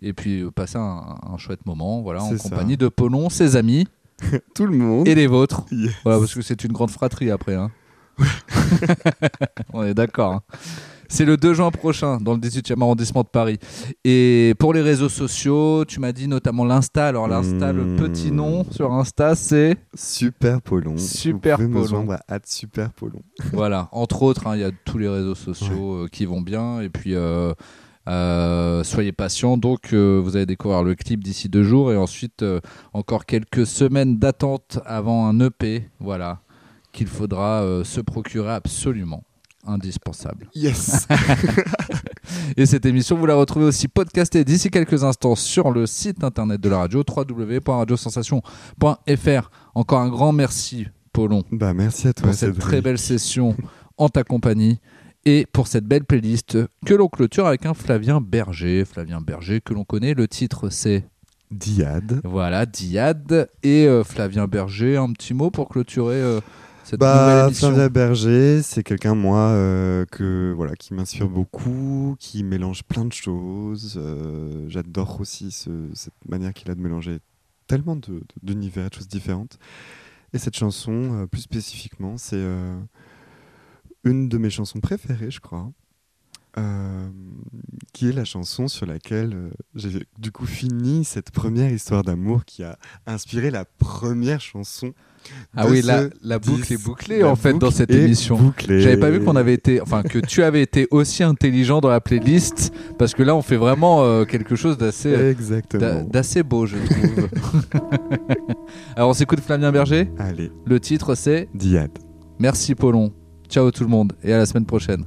et puis euh, passer un, un chouette moment, voilà, en ça. compagnie de Paulon, ses amis [LAUGHS] Tout le monde. et les vôtres. Yes. Voilà, parce que c'est une grande fratrie après. Hein. [LAUGHS] On est d'accord. hein. C'est le 2 juin prochain dans le 18e arrondissement de Paris. Et pour les réseaux sociaux, tu m'as dit notamment l'Insta. Alors l'Insta, le Mmh. petit nom sur Insta, c'est Super Polon. Super Vous pouvez me Polon. à Super Polon. [LAUGHS] voilà. Entre autres, hein, il y a tous les réseaux sociaux euh, qui vont bien. Et puis euh, euh, soyez patients. Donc euh, vous allez découvrir le clip d'ici deux jours et ensuite euh, encore quelques semaines d'attente avant un EP. Voilà qu'il faudra se procurer absolument indispensable. Yes [LAUGHS] Et cette émission, vous la retrouvez aussi podcastée d'ici quelques instants sur le site internet de la radio, www.radiosensation.fr. Encore un grand merci, Paulon, Bah, merci à toi. pour cette très belle session en ta compagnie et pour cette belle playlist que l'on clôture avec un Flavien Berger. Flavien Berger que l'on connaît, le titre c'est Diade. voilà Diade et euh, Flavien Berger. Un petit mot pour clôturer euh, cette Bah. Flavien Berger, c'est quelqu'un, moi, euh, que, voilà, qui m'inspire beaucoup, qui mélange plein de choses. Euh, J'adore aussi ce- cette manière qu'il a de mélanger tellement de- d'univers, de, choses différentes. Et cette chanson, euh, plus spécifiquement, c'est une de mes chansons préférées, je crois. qui est la chanson sur laquelle j'ai du coup fini cette première histoire d'amour qui a inspiré la première chanson. Ah oui, la, la boucle est bouclée en fait dans cette émission. J'avais pas vu qu'on avait été, enfin que tu avais été aussi intelligent dans la playlist parce que là on fait vraiment euh, quelque chose d'assez d'a- Exactement. d'assez beau je trouve. [LAUGHS] Alors on s'écoute Flavien Berger. Allez, Le titre c'est Diade. Merci Paulon. Ciao tout le monde et à la semaine prochaine.